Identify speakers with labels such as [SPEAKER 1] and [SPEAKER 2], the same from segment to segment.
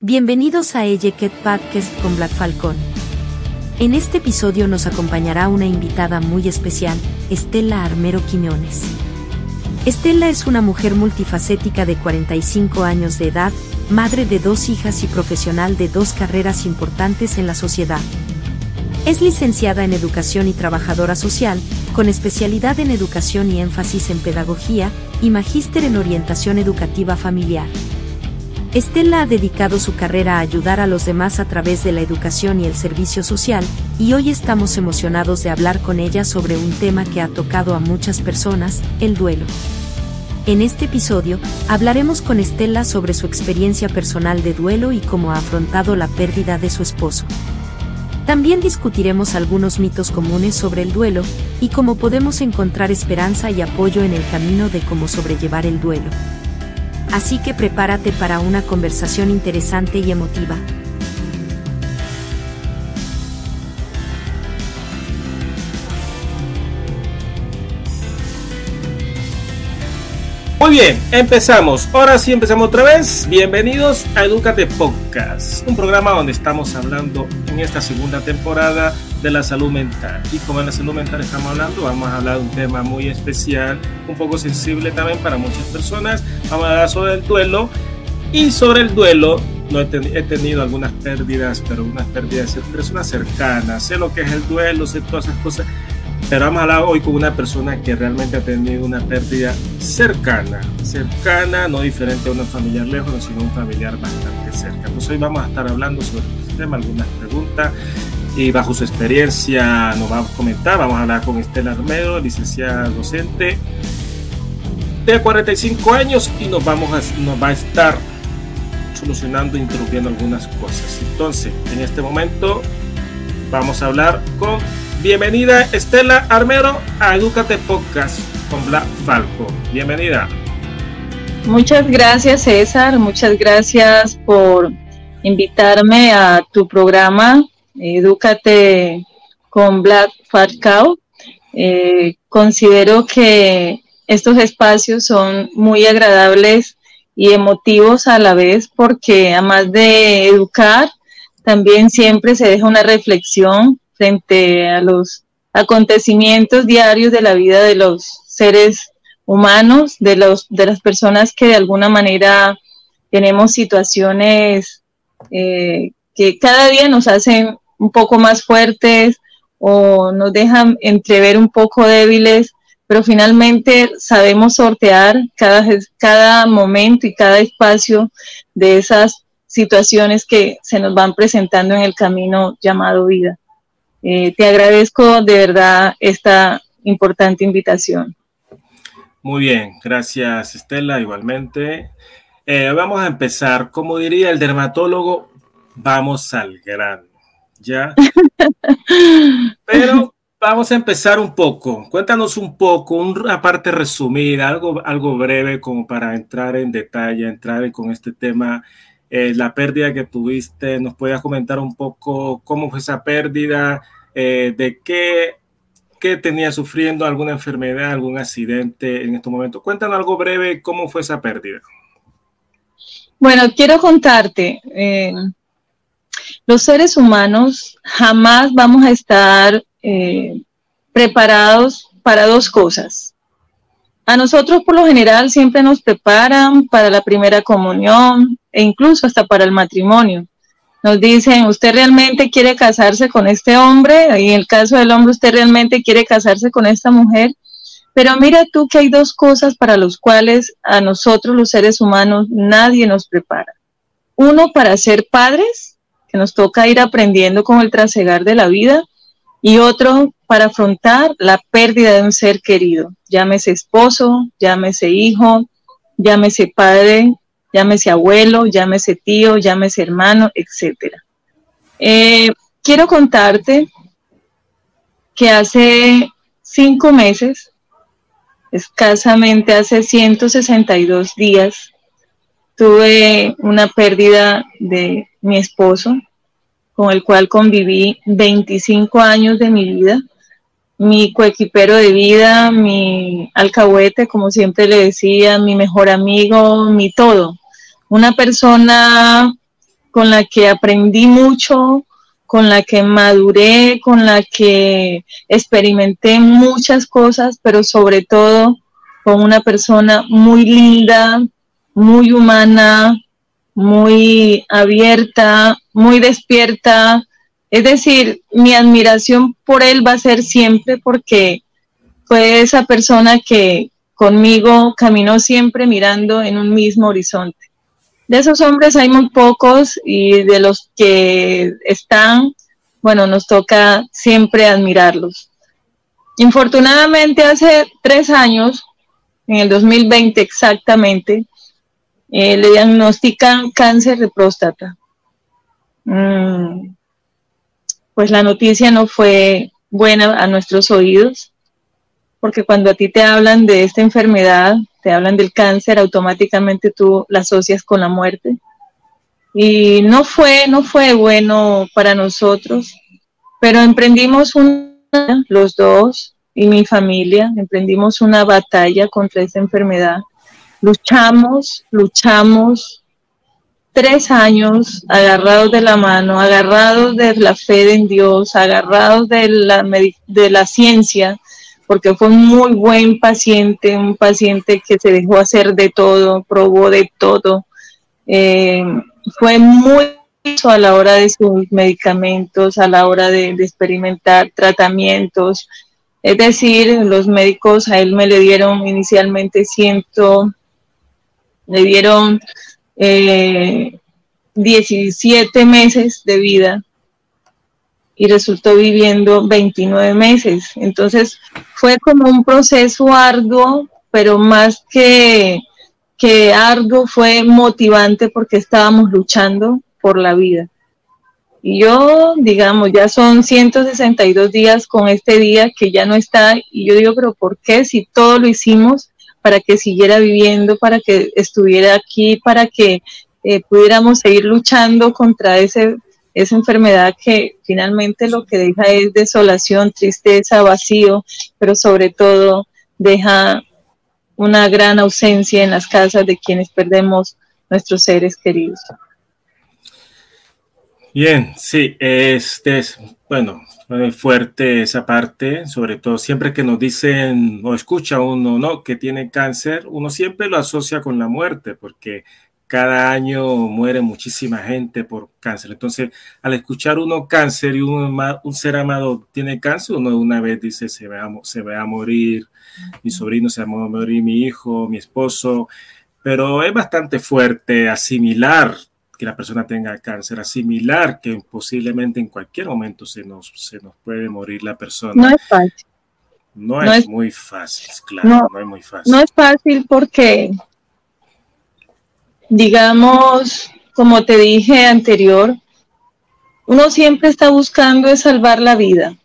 [SPEAKER 1] Bienvenidos a Ejeket Podcast con Black Falcon. En este episodio nos acompañará una invitada muy especial, Estela Armero Quiñones. Estela es una mujer multifacética de 45 años de edad, madre de dos hijas y profesional de dos carreras importantes en la sociedad. Es licenciada en Educación y Trabajadora Social, con especialidad en Educación y énfasis en Pedagogía, y magíster en Orientación Educativa Familiar. Estela ha dedicado su carrera a ayudar a los demás a través de la educación y el servicio social, y hoy estamos emocionados de hablar con ella sobre un tema que ha tocado a muchas personas, el duelo. En este episodio, hablaremos con Estela sobre su experiencia personal de duelo y cómo ha afrontado la pérdida de su esposo. También discutiremos algunos mitos comunes sobre el duelo y cómo podemos encontrar esperanza y apoyo en el camino de cómo sobrellevar el duelo así que prepárate para una conversación interesante y emotiva.
[SPEAKER 2] Muy bien, empezamos. Ahora sí empezamos otra vez. Bienvenidos a Educate Podcast, un programa donde estamos hablando en esta segunda temporada de la salud mental. Y como en la salud mental estamos hablando, vamos a hablar de un tema muy especial, un poco sensible también para muchas personas. Vamos a hablar sobre el duelo. Y sobre el duelo, no he, tenido algunas pérdidas, pero unas pérdidas de personas cercanas. Sé lo que es el duelo, sé todas esas cosas pero vamos a hablar hoy con una persona que realmente ha tenido una pérdida cercana, cercana, no diferente a una familiar lejos, sino un familiar bastante cerca. Pues hoy vamos a estar hablando sobre este tema, algunas preguntas y bajo su experiencia nos va a comentar. Vamos a hablar con Estela Armedo, licenciada docente de 45 años y nos, vamos a, nos va a estar solucionando interrumpiendo algunas cosas. Entonces, en este momento vamos a hablar con Bienvenida Estela Armero a Educate Podcast con Black Falco. Bienvenida.
[SPEAKER 3] Muchas gracias César, muchas gracias por invitarme a tu programa Educate con Black Falco. Eh, considero que estos espacios son muy agradables y emotivos a la vez porque además de educar, también siempre se deja una reflexión frente a los acontecimientos diarios de la vida de los seres humanos, de, los, de las personas que de alguna manera tenemos situaciones eh, que cada día nos hacen un poco más fuertes o nos dejan entrever un poco débiles, pero finalmente sabemos sortear cada, cada momento y cada espacio de esas situaciones que se nos van presentando en el camino llamado vida. Eh, te agradezco de verdad esta importante invitación.
[SPEAKER 2] Muy bien, gracias Estela, igualmente. Eh, vamos a empezar, como diría el dermatólogo, vamos al grano, ¿ya? Pero vamos a empezar un poco. Cuéntanos un poco, una parte resumida, algo, algo breve como para entrar en detalle, entrar con este tema eh, la pérdida que tuviste, nos puedes comentar un poco cómo fue esa pérdida, eh, de qué, qué tenía sufriendo, alguna enfermedad, algún accidente en este momento. Cuéntanos algo breve, cómo fue esa pérdida.
[SPEAKER 3] Bueno, quiero contarte, eh, los seres humanos jamás vamos a estar preparados para dos cosas. A nosotros por lo general siempre nos preparan para la primera comunión e incluso hasta para el matrimonio. Nos dicen, ¿usted realmente quiere casarse con este hombre? Y en el caso del hombre, ¿usted realmente quiere casarse con esta mujer? Pero mira tú que hay dos cosas para los cuales a nosotros los seres humanos nadie nos prepara. Uno para ser padres, que nos toca ir aprendiendo con el trasegar de la vida, y otro para afrontar la pérdida de un ser querido, llámese esposo, llámese hijo, llámese padre, llámese abuelo, llámese tío, llámese hermano, etc. Eh, quiero contarte que hace cinco meses, escasamente hace 162 días, tuve una pérdida de mi esposo, con el cual conviví 25 años de mi vida mi coequipero de vida, mi alcahuete, como siempre le decía, mi mejor amigo, mi todo. Una persona con la que aprendí mucho, con la que maduré, con la que experimenté muchas cosas, pero sobre todo con una persona muy linda, muy humana, muy abierta, muy despierta. Es decir, mi admiración por él va a ser siempre porque fue esa persona que conmigo caminó siempre mirando en un mismo horizonte. De esos hombres hay muy pocos y de los que están, bueno, nos toca siempre admirarlos. Infortunadamente hace tres años, en el 2020 exactamente, eh, le diagnostican cáncer de próstata. Mm, pues la noticia no fue buena a nuestros oídos, porque cuando a ti te hablan de esta enfermedad, te hablan del cáncer, automáticamente tú la asocias con la muerte. Y no fue, no fue bueno para nosotros, pero emprendimos una, los dos y mi familia, emprendimos una batalla contra esa enfermedad. Luchamos, luchamos tres años agarrados de la mano, agarrados de la fe en Dios, agarrados de la, de la ciencia, porque fue un muy buen paciente, un paciente que se dejó hacer de todo, probó de todo. Eh, fue muy a la hora de sus medicamentos, a la hora de, experimentar tratamientos. Es decir, los médicos a él me le dieron inicialmente ciento, le dieron 17 eh, meses de vida y resultó viviendo 29 meses. Entonces fue como un proceso arduo, pero más que, que arduo fue motivante porque estábamos luchando por la vida. Y yo, digamos, ya son 162 días con este día que ya no está, y yo digo, pero ¿por qué si todo lo hicimos para que siguiera viviendo, para que estuviera aquí, para que eh, pudiéramos seguir luchando contra ese esa enfermedad que finalmente lo que deja es desolación, tristeza, vacío, pero sobre todo deja una gran ausencia en las casas de quienes perdemos nuestros seres queridos.
[SPEAKER 2] Bien, sí, este es, bueno, fuerte esa parte, sobre todo siempre que nos dicen o escucha uno, ¿no? Que tiene cáncer, uno siempre lo asocia con la muerte, porque cada año muere muchísima gente por cáncer. Entonces, al escuchar uno cáncer y un, un ser amado tiene cáncer, uno una vez dice, se va, a, se va a morir mi sobrino, se va a morir mi hijo, mi esposo, pero es bastante fuerte asimilar que la persona tenga cáncer, asimilar que posiblemente en cualquier momento se nos, se nos puede morir la persona.
[SPEAKER 3] No es fácil.
[SPEAKER 2] No, es, muy fácil, claro, no es muy fácil.
[SPEAKER 3] No es fácil porque digamos, como te dije anterior, uno siempre está buscando es salvar la vida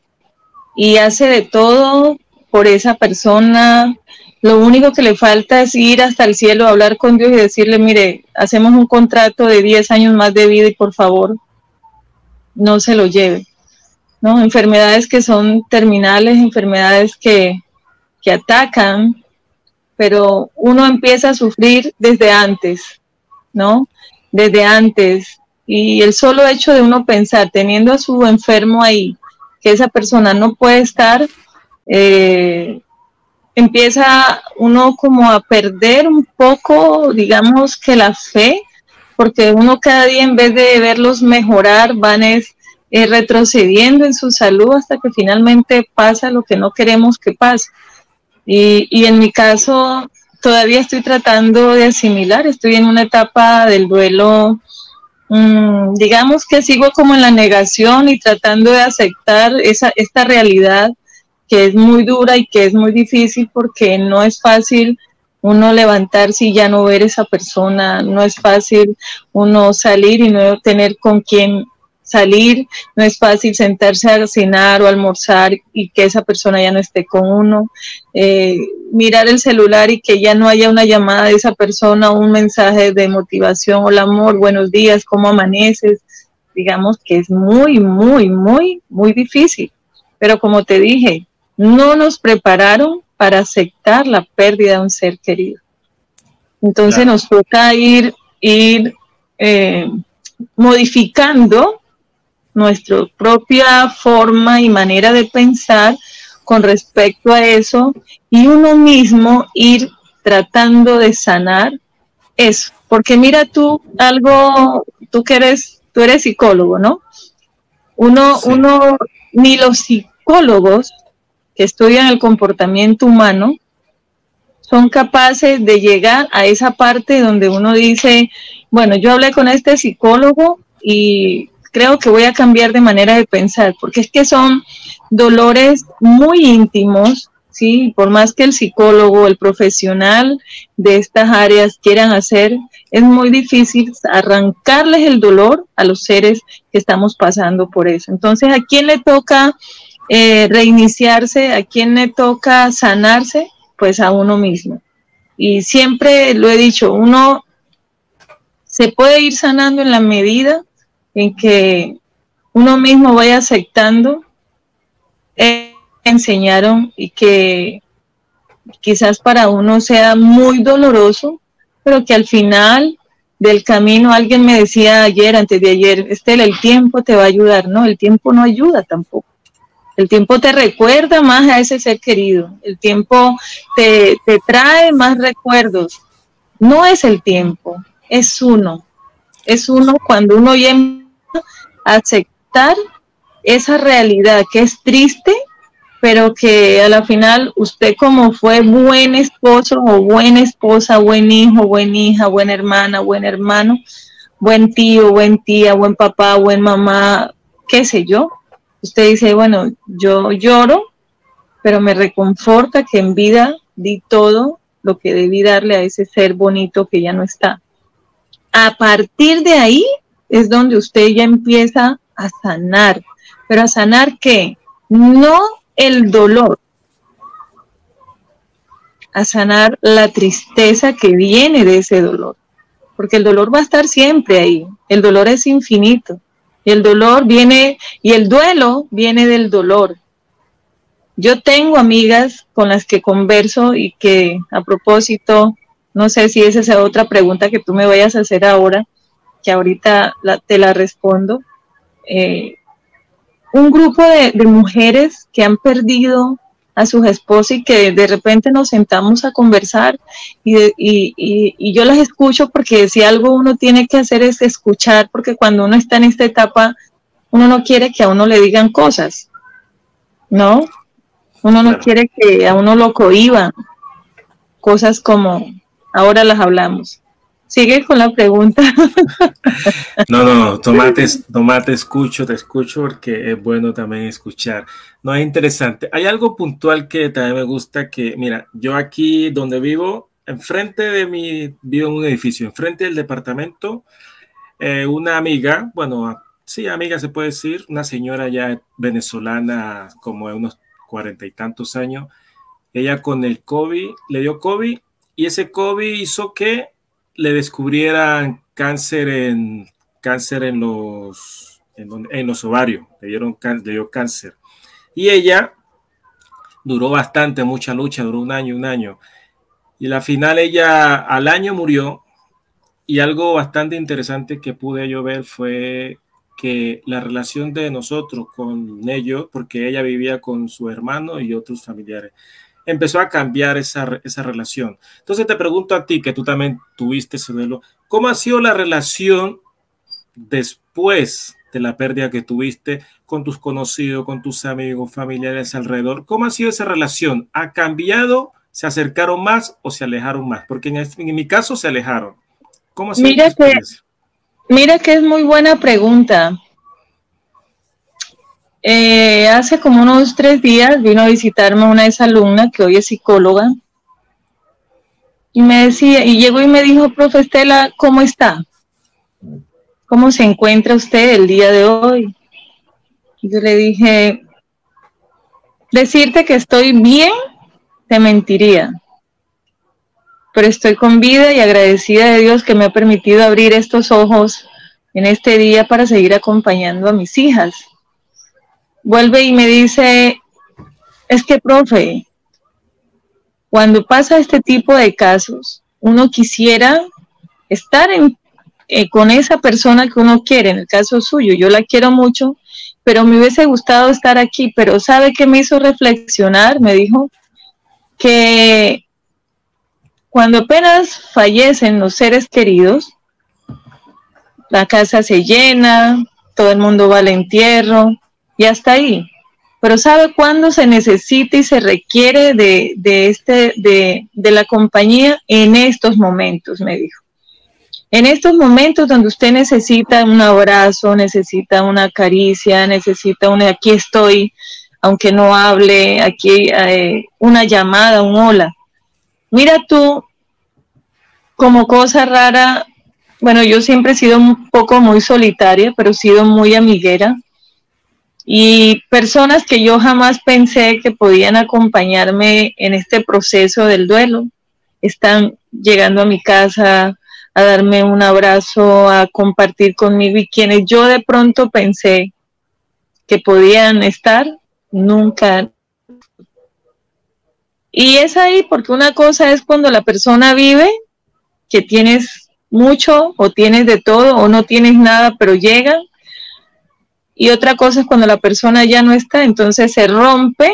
[SPEAKER 3] y hace de todo por esa persona. Lo único que le falta es ir hasta el cielo, hablar con Dios y decirle, mire, hacemos un contrato de 10 años más de vida y por favor, no se lo lleve. ¿no? Enfermedades que son terminales, enfermedades que, que atacan, pero uno empieza a sufrir desde antes. ¿no? Desde antes. Y el solo hecho de uno pensar, teniendo a su enfermo ahí, que esa persona no puede estar, eh, empieza uno como a perder un poco, digamos que la fe, porque uno cada día en vez de verlos mejorar, van es, eh, retrocediendo en su salud hasta que finalmente pasa lo que no queremos que pase. Y, y en mi caso, todavía estoy tratando de asimilar, estoy en una etapa del duelo, mm, digamos que sigo como en la negación y tratando de aceptar esa, esta realidad que es muy dura y que es muy difícil porque no es fácil uno levantarse y ya no ver esa persona, no es fácil uno salir y no tener con quien salir, no es fácil sentarse a cenar o almorzar y que esa persona ya no esté con uno, eh, mirar el celular y que ya no haya una llamada de esa persona, un mensaje de motivación, hola amor, buenos días, ¿cómo amaneces? Digamos que es muy, muy, muy, muy difícil. Pero como te dije, no nos prepararon para aceptar la pérdida de un ser querido. Entonces nos toca ir, ir eh, modificando nuestra propia forma y manera de pensar con respecto a eso y uno mismo ir tratando de sanar eso. Porque mira tú algo, tú que eres, tú eres psicólogo, ¿no? Uno, uno, ni los psicólogos que estudian el comportamiento humano son capaces de llegar a esa parte donde uno dice, bueno, yo hablé con este psicólogo y creo que voy a cambiar de manera de pensar, porque es que son dolores muy íntimos, ¿sí? Por más que el psicólogo, el profesional de estas áreas quieran hacer, es muy difícil arrancarles el dolor a los seres que estamos pasando por eso. Entonces, ¿a quién le toca eh, reiniciarse? ¿A quién le toca sanarse? Pues a uno mismo. Y siempre lo he dicho, uno se puede ir sanando en la medida en que uno mismo vaya aceptando, eh, enseñaron y que quizás para uno sea muy doloroso, pero que al final del camino alguien me decía ayer, antes de ayer, Estela, el tiempo te va a ayudar, no, el tiempo no ayuda tampoco. El tiempo te recuerda más a ese ser querido, el tiempo te, te trae más recuerdos. No es el tiempo, es uno. Es uno cuando uno ya aceptar esa realidad que es triste, pero que a la final usted como fue buen esposo o buena esposa, buen hijo, buena hija, buena hermana, buen hermano, buen tío, buen tía, buen papá, buen mamá, qué sé yo. Usted dice, bueno, yo lloro, pero me reconforta que en vida di todo lo que debí darle a ese ser bonito que ya no está. A partir de ahí es donde usted ya empieza a sanar. Pero a sanar qué? No el dolor, a sanar la tristeza que viene de ese dolor. Porque el dolor va a estar siempre ahí. El dolor es infinito. El dolor viene, y el duelo viene del dolor. Yo tengo amigas con las que converso y que a propósito, no sé si esa es otra pregunta que tú me vayas a hacer ahora, que ahorita te la respondo, eh, un grupo de, mujeres que han perdido a sus esposas y que de repente nos sentamos a conversar y, yo las escucho porque si algo uno tiene que hacer es escuchar, porque cuando uno está en esta etapa, uno no quiere que a uno le digan cosas, ¿no? Uno no quiere que a uno lo cohiban, cosas como ahora las hablamos. Sigue con la pregunta.
[SPEAKER 2] No, no, no, tomate, tomate, escucho, te escucho porque es bueno también escuchar. No, es interesante. Hay algo puntual que también me gusta que, mira, yo aquí donde vivo, enfrente de mi, vivo en un edificio, enfrente del departamento, eh, una amiga, bueno, sí, amiga se puede decir, una señora ya venezolana como de unos cuarenta y tantos años, ella con el COVID, le dio COVID y ese COVID hizo que le descubrieran cáncer en, cáncer en, los, en, los ovarios, le, dieron, le dio cáncer. Y ella duró bastante, mucha lucha, duró un año, un año. Y la final ella al año murió. Y algo bastante interesante que pude yo ver fue que la relación de nosotros con ellos, porque ella vivía con su hermano y otros familiares, empezó a cambiar esa, esa relación. Entonces te pregunto a ti, que tú también tuviste ese duelo, ¿cómo ha sido la relación después de la pérdida que tuviste con tus conocidos, con tus amigos, familiares alrededor? ¿Cómo ha sido esa relación? ¿Ha cambiado? ¿Se acercaron más o se alejaron más? Porque en, en mi caso se alejaron. ¿Cómo ha sido
[SPEAKER 3] mira que, mira que es muy buena pregunta. Eh, hace como unos tres días vino a visitarme una alumna que hoy es psicóloga y me decía, y llegó y me dijo, profe Estela, ¿cómo está? ¿Cómo se encuentra usted el día de hoy? Yo le dije, decirte que estoy bien, te mentiría, pero estoy con vida y agradecida de Dios que me ha permitido abrir estos ojos en este día para seguir acompañando a mis hijas vuelve y me dice, es que, profe, cuando pasa este tipo de casos, uno quisiera estar eh, con esa persona que uno quiere, en el caso suyo, yo la quiero mucho, pero me hubiese gustado estar aquí, pero ¿sabe qué me hizo reflexionar? Me dijo que cuando apenas fallecen los seres queridos, la casa se llena, todo el mundo va al entierro y hasta ahí. Pero ¿sabe cuándo se necesita y se requiere de, este, de, de la compañía? En estos momentos, me dijo. En estos momentos donde usted necesita un abrazo, necesita una caricia, necesita un aquí estoy, aunque no hable, aquí eh, una llamada, un hola. Mira tú, como cosa rara, bueno, yo siempre he sido un poco muy solitaria, pero he sido muy amiguera. Y personas que yo jamás pensé que podían acompañarme en este proceso del duelo, están llegando a mi casa a darme un abrazo, a compartir conmigo y quienes yo de pronto pensé que podían estar, nunca. Y es ahí porque una cosa es cuando la persona vive, que tienes mucho o tienes de todo o no tienes nada, pero llega. Y otra cosa es cuando la persona ya no está, entonces se rompe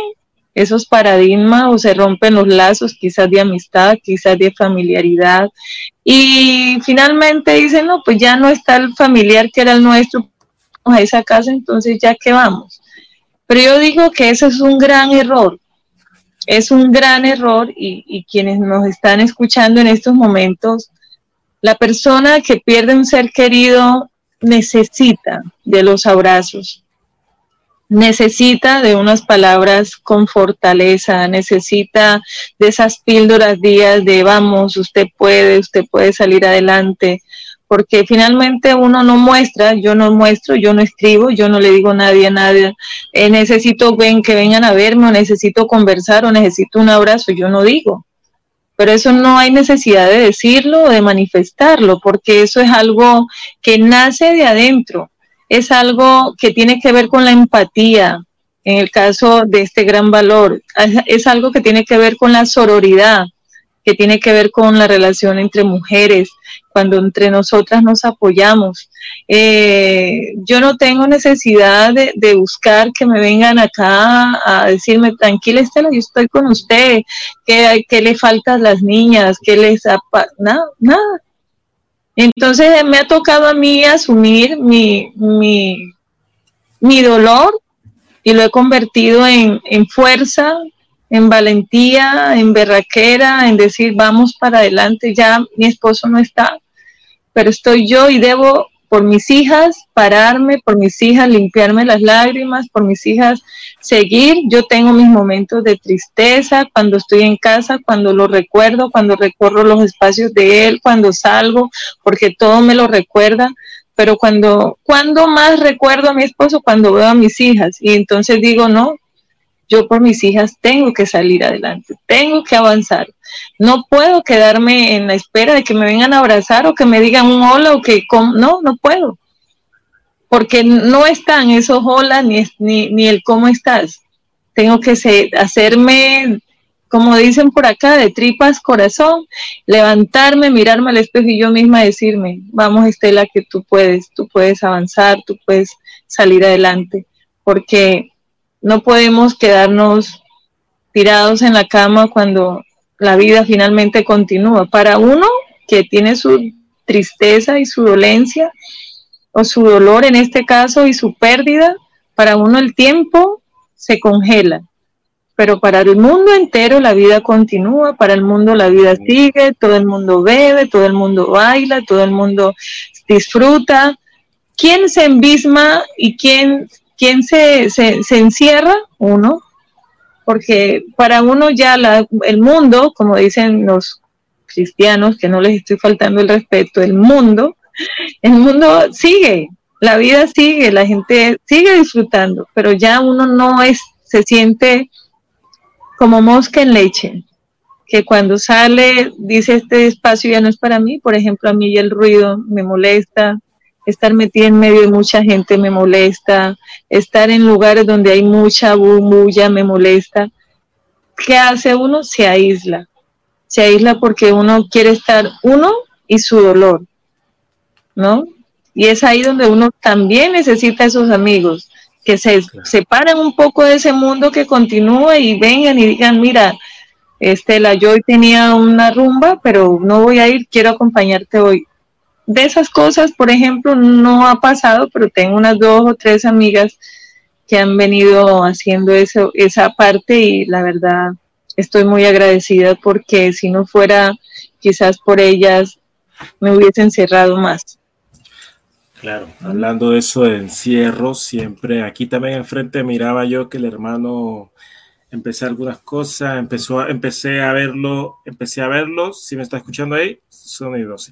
[SPEAKER 3] esos paradigmas o se rompen los lazos quizás de amistad, quizás de familiaridad. Y finalmente dicen, no, pues ya no está el familiar que era el nuestro a esa casa, entonces ya que vamos. Pero yo digo que ese es un gran error, es un gran error y, y quienes nos están escuchando en estos momentos, la persona que pierde un ser querido necesita de los abrazos, necesita de unas palabras con fortaleza, necesita de esas píldoras días de vamos, usted puede, usted puede salir adelante, porque finalmente uno no muestra, yo no muestro, yo no escribo, yo no le digo a nadie a nadie, eh, necesito ven, que vengan a verme, o necesito conversar, o necesito un abrazo, yo no digo. Pero eso no hay necesidad de decirlo o de manifestarlo, porque eso es algo que nace de adentro, es algo que tiene que ver con la empatía, en el caso de este gran valor, es algo que tiene que ver con la sororidad, que tiene que ver con la relación entre mujeres, cuando entre nosotras nos apoyamos. Eh, yo no tengo necesidad de, buscar que me vengan acá a decirme, tranquila Estela, yo estoy con usted, ¿qué, qué le falta a las niñas? ¿Qué les Nada, nada. Entonces me ha tocado a mí asumir mi, mi, mi dolor y lo he convertido en, en fuerza, en valentía, en berraquera, en decir vamos para adelante, ya mi esposo no está, pero estoy yo y debo por mis hijas pararme, por mis hijas limpiarme las lágrimas, por mis hijas seguir. Yo tengo mis momentos de tristeza cuando estoy en casa, cuando lo recuerdo, cuando recorro los espacios de él, cuando salgo, porque todo me lo recuerda. Pero cuando, cuando más recuerdo a mi esposo, cuando veo a mis hijas. Y entonces digo, no, yo por mis hijas tengo que salir adelante, tengo que avanzar. No puedo quedarme en la espera de que me vengan a abrazar o que me digan un hola o que no, no puedo. Porque no están esos hola ni, ni, el cómo estás. Tengo que hacerme, como dicen por acá, de tripas corazón, levantarme, mirarme al espejo y yo misma decirme, vamos Estela, que tú puedes, tú puedes avanzar, tú puedes salir adelante. Porque no podemos quedarnos tirados en la cama cuando la vida finalmente continúa. Para uno que tiene su tristeza y su dolencia, o su dolor en este caso y su pérdida, para uno el tiempo se congela. Pero para el mundo entero la vida continúa, para el mundo la vida sigue, todo el mundo bebe, todo el mundo baila, todo el mundo disfruta. ¿Quién se embisma y quién ¿Quién se, se, encierra? Uno, porque para uno ya el mundo, como dicen los cristianos, que no les estoy faltando el respeto, el mundo, el mundo sigue, la vida sigue, la gente sigue disfrutando, pero ya uno no es, se siente como mosca en leche, que cuando sale dice este espacio ya no es para mí, por ejemplo, a mí el ruido me molesta, estar metida en medio de mucha gente me molesta, estar en lugares donde hay mucha bulla me molesta. ¿Qué hace uno? Se aísla. Se aísla porque uno quiere estar uno y su dolor. ¿no? Y es ahí donde uno también necesita esos amigos, que se separen un poco de ese mundo que continúa y vengan y digan, mira, Estela, yo hoy tenía una rumba, pero no voy a ir, quiero acompañarte hoy. De esas cosas, por ejemplo, no ha pasado, pero tengo unas dos o tres amigas que han venido haciendo eso, esa parte y la verdad estoy muy agradecida porque si no fuera quizás por ellas me hubiesen cerrado más.
[SPEAKER 2] Claro, hablando de eso de encierro, siempre aquí también enfrente miraba yo que el hermano empecé algunas cosas, empezó a, empecé a verlo, empecé a verlo, si me está escuchando ahí, sonidos.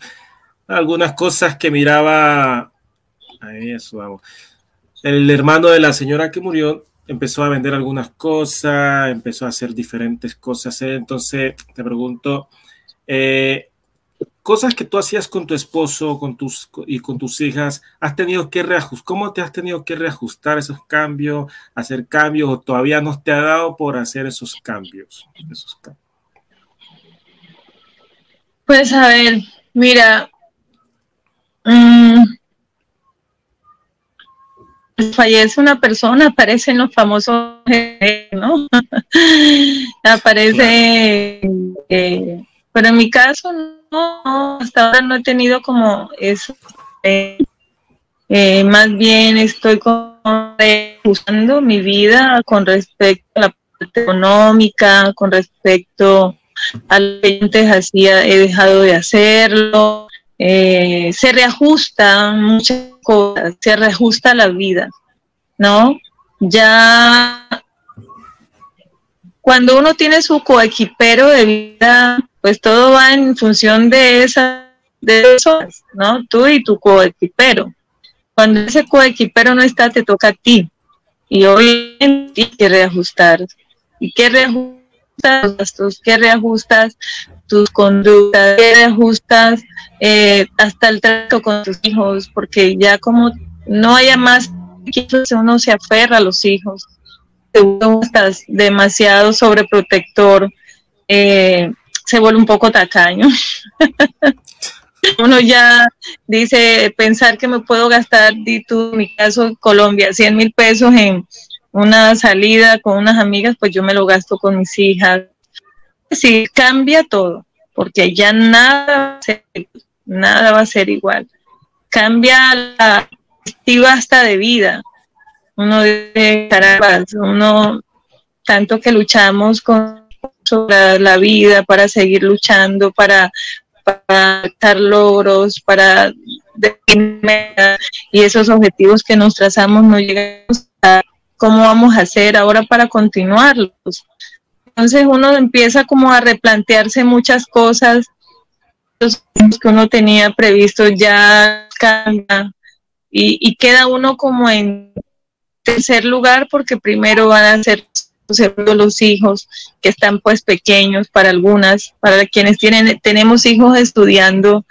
[SPEAKER 2] Algunas cosas que miraba, ahí eso vamos. El hermano de la señora que murió empezó a vender algunas cosas, empezó a hacer diferentes cosas. Entonces, te pregunto, eh, cosas que tú hacías con tu esposo con tus, y con tus hijas, ¿has tenido que reajustar? ¿Cómo te has tenido que reajustar esos cambios, hacer cambios o todavía no te ha dado por hacer esos cambios?
[SPEAKER 3] Pues a ver, mira, mmm, fallece una persona, aparecen los famosos, ¿no? Aparece, eh, pero en mi caso no, hasta ahora no he tenido como eso. Eh, eh, más bien estoy usando mi vida con respecto a la parte económica, con respecto a lo que antes hacía, he dejado de hacerlo. Eh, se reajusta muchas cosas, se reajusta la vida, ¿no? Ya cuando uno tiene su coequipero de vida, pues todo va en función de esa de ¿no? Tú y tu coequipero. Cuando ese coequipero no está, te toca a ti. Y hoy en ti que reajustar. ¿Y qué reajustas tus, qué reajustas tus conductas, qué reajustas eh, hasta el trato con tus hijos, porque ya como no haya más, uno se aferra a los hijos, uno estás demasiado sobreprotector, eh, se vuelve un poco tacaño. Uno ya dice, pensar que me puedo gastar, di tú, en mi caso, Colombia, 100 mil pesos en una salida con unas amigas, pues yo me lo gasto con mis hijas. Sí, cambia todo, porque ya nada va a ser, nada va a ser igual. Cambia la perspectiva hasta de vida. Uno de carambas, uno tanto que luchamos con sobre la vida, para seguir luchando, para, para dar logros, para y esos objetivos que nos trazamos no llegamos a cómo vamos a hacer ahora para continuarlos. Entonces uno empieza como a replantearse muchas cosas, que uno tenía previsto ya y, y queda uno como en tercer lugar porque primero van a ser los hijos que están pues pequeños para algunas, para quienes tienen, tenemos hijos estudiando,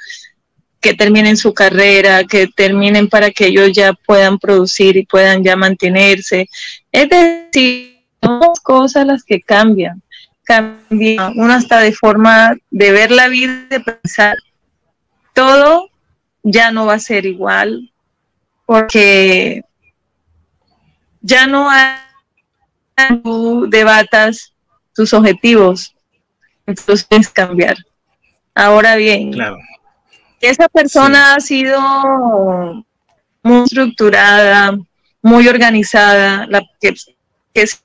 [SPEAKER 3] que terminen su carrera, que terminen para que ellos ya puedan producir y puedan ya mantenerse. Es decir, son cosas las que cambian. Cambia uno hasta de forma de ver la vida, de pensar. Todo ya no va a ser igual porque ya no hay tú debatas tus objetivos, entonces cambiar. Ahora bien, esa persona ha sido muy estructurada, muy organizada, la que, es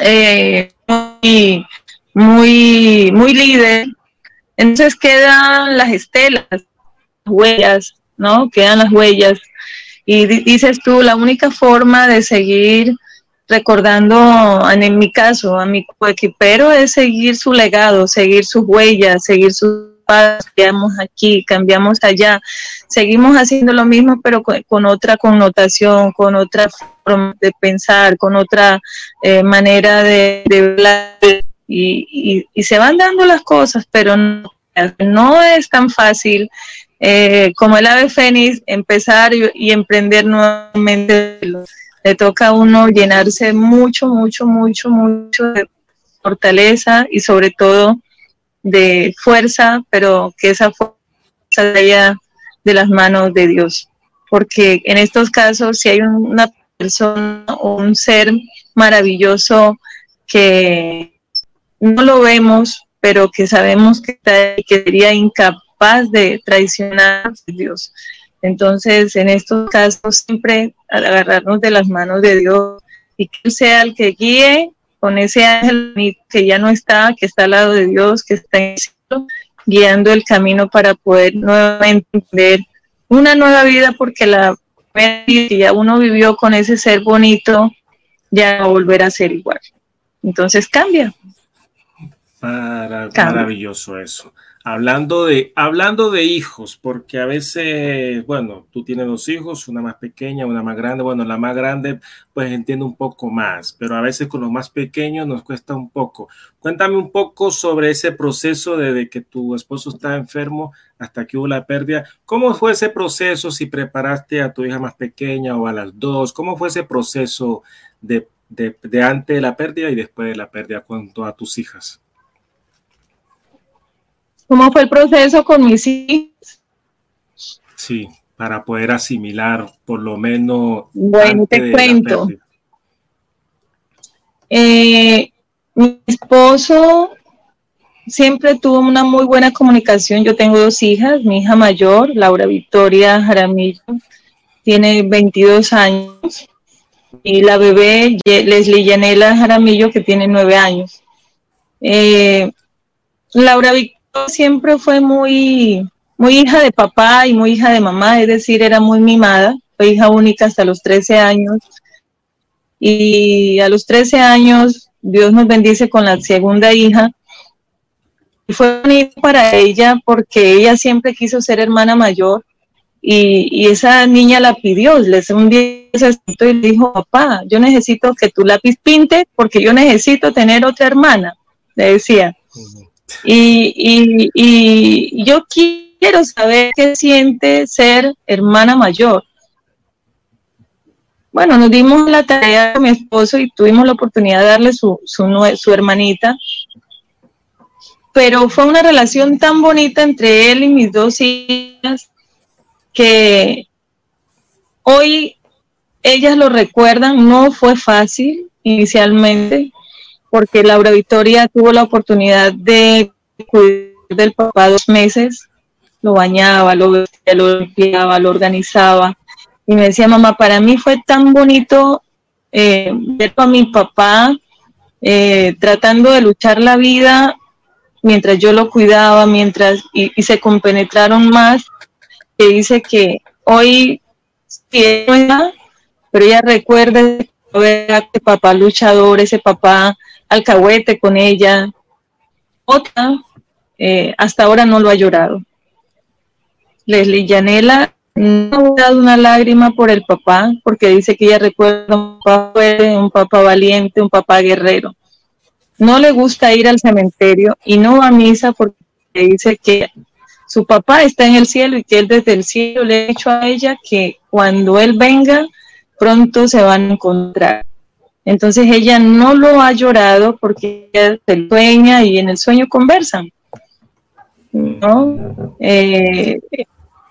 [SPEAKER 3] eh, muy, muy, muy líder. Entonces quedan las estelas, las huellas, ¿no? Quedan las huellas. Y dices tú, la única forma de seguir recordando, en mi caso, a mi coequipero es seguir su legado, seguir sus huellas, seguir sus pasos, cambiamos aquí, cambiamos allá, seguimos haciendo lo mismo, pero con, otra connotación, con otra forma de pensar, con otra eh, manera de, hablar, y, se van dando las cosas, pero no, es tan fácil eh, como el ave fénix empezar y emprender nuevamente. Le toca a uno llenarse mucho, mucho, mucho, mucho de fortaleza y sobre todo de fuerza, pero que esa fuerza vaya de las manos de Dios. Porque en estos casos, si hay una persona o un ser maravilloso que no lo vemos, pero que sabemos que, que incapaz de traicionar a Dios. Entonces, en estos casos, siempre agarrarnos de las manos de Dios y que sea el que guíe con ese ángel que ya no está, que está al lado de Dios, que está en el cielo, guiando el camino para poder nuevamente entender una nueva vida, porque la vida que ya uno vivió con ese ser bonito, ya no volverá a ser igual. Entonces cambia.
[SPEAKER 2] Maravilloso eso. Hablando de, hablando de hijos, porque a veces, bueno, tú tienes dos hijos, una más pequeña, una más grande. Bueno, la más grande, pues entiende un poco más, pero a veces con los más pequeños nos cuesta un poco. Cuéntame un poco sobre ese proceso desde que tu esposo está enfermo hasta que hubo la pérdida. ¿Cómo fue ese proceso si preparaste a tu hija más pequeña o a las dos? ¿Cómo fue ese proceso de, de, de antes de la pérdida y después de la pérdida con todas tus hijas?
[SPEAKER 3] ¿Cómo fue el proceso con mis hijos?
[SPEAKER 2] Sí, para poder asimilar por lo menos.
[SPEAKER 3] Bueno, te cuento. Eh, mi esposo siempre tuvo una muy buena comunicación. Yo tengo dos hijas, mi hija mayor, Laura Victoria Jaramillo, tiene 22 años, y la bebé Leslie Yanela Jaramillo, que tiene 9 años. Eh, Laura Victoria siempre fue muy, muy hija de papá y muy hija de mamá, es decir, era muy mimada, fue hija única hasta los 13 años. Y a los 13 años Dios nos bendice con la segunda hija. Y fue bonito para ella porque ella siempre quiso ser hermana mayor y, esa niña la pidió. Les un día y le dijo, papá, yo necesito que tu lápiz pinte porque yo necesito tener otra hermana, le decía. Y, yo quiero saber qué siente ser hermana mayor. Bueno, nos dimos la tarea con mi esposo y tuvimos la oportunidad de darle su hermanita. Pero fue una relación tan bonita entre él y mis dos hijas que hoy ellas lo recuerdan, no fue fácil inicialmente, porque Laura Victoria tuvo la oportunidad de cuidar del papá dos meses, lo bañaba, lo vestía, lo limpiaba, lo organizaba. Y me decía, mamá, para mí fue tan bonito eh, ver a mi papá eh, tratando de luchar la vida mientras yo lo cuidaba, mientras, y, se compenetraron más, que dice que hoy pero ella recuerda ver a ese papá luchador, ese papá alcahuete con ella. Otra, eh, hasta ahora no lo ha llorado. Leslie Yanela no ha dado una lágrima por el papá, porque dice que ella recuerda un papá un papá valiente, un papá guerrero. No le gusta ir al cementerio y no va a misa porque dice que su papá está en el cielo y que él desde el cielo le ha dicho a ella que cuando él venga, pronto se van a encontrar. Entonces ella no lo ha llorado porque ella se sueña y en el sueño conversan. ¿No? Eh,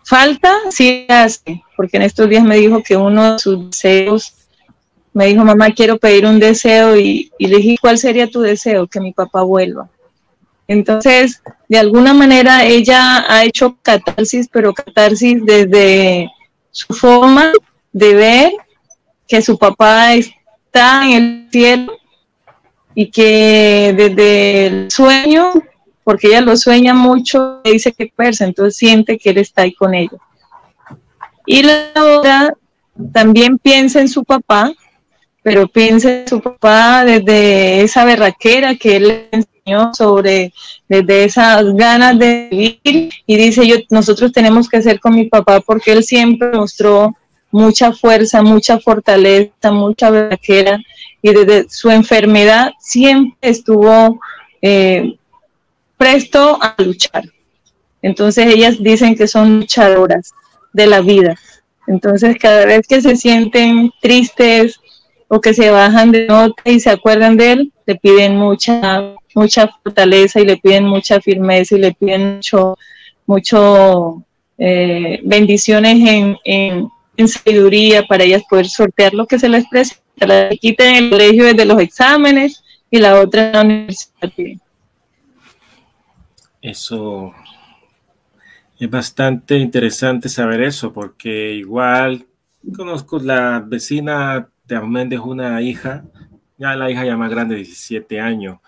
[SPEAKER 3] falta, sí hace, porque en estos días me dijo que uno de sus deseos, me dijo, mamá, quiero pedir un deseo y, y le dije, ¿cuál sería tu deseo? Que mi papá vuelva. Entonces, de alguna manera ella ha hecho catarsis, pero catarsis desde su forma de ver que su papá es está en el cielo y que desde el sueño, porque ella lo sueña mucho, dice que persa, entonces siente que él está ahí con ella. Y la otra también piensa en su papá, pero piensa en su papá desde esa berraquera que él le enseñó sobre, desde esas ganas de vivir, y dice, yo, nosotros tenemos que hacer con mi papá porque él siempre mostró mucha fuerza, mucha fortaleza, mucha vaquera y desde su enfermedad siempre estuvo eh, presto a luchar. Entonces ellas dicen que son luchadoras de la vida. Entonces cada vez que se sienten tristes o que se bajan de nota y se acuerdan de él, le piden mucha, mucha fortaleza y le piden mucha firmeza y le piden mucho, mucho eh, bendiciones en, en, sabiduría para ellas poder sortear lo que se les presenta. La quiten en el colegio desde los exámenes y la otra en la universidad.
[SPEAKER 2] Eso es bastante interesante saber eso, porque igual conozco la vecina de Méndez, una hija, ya la hija ya más grande, 17 años,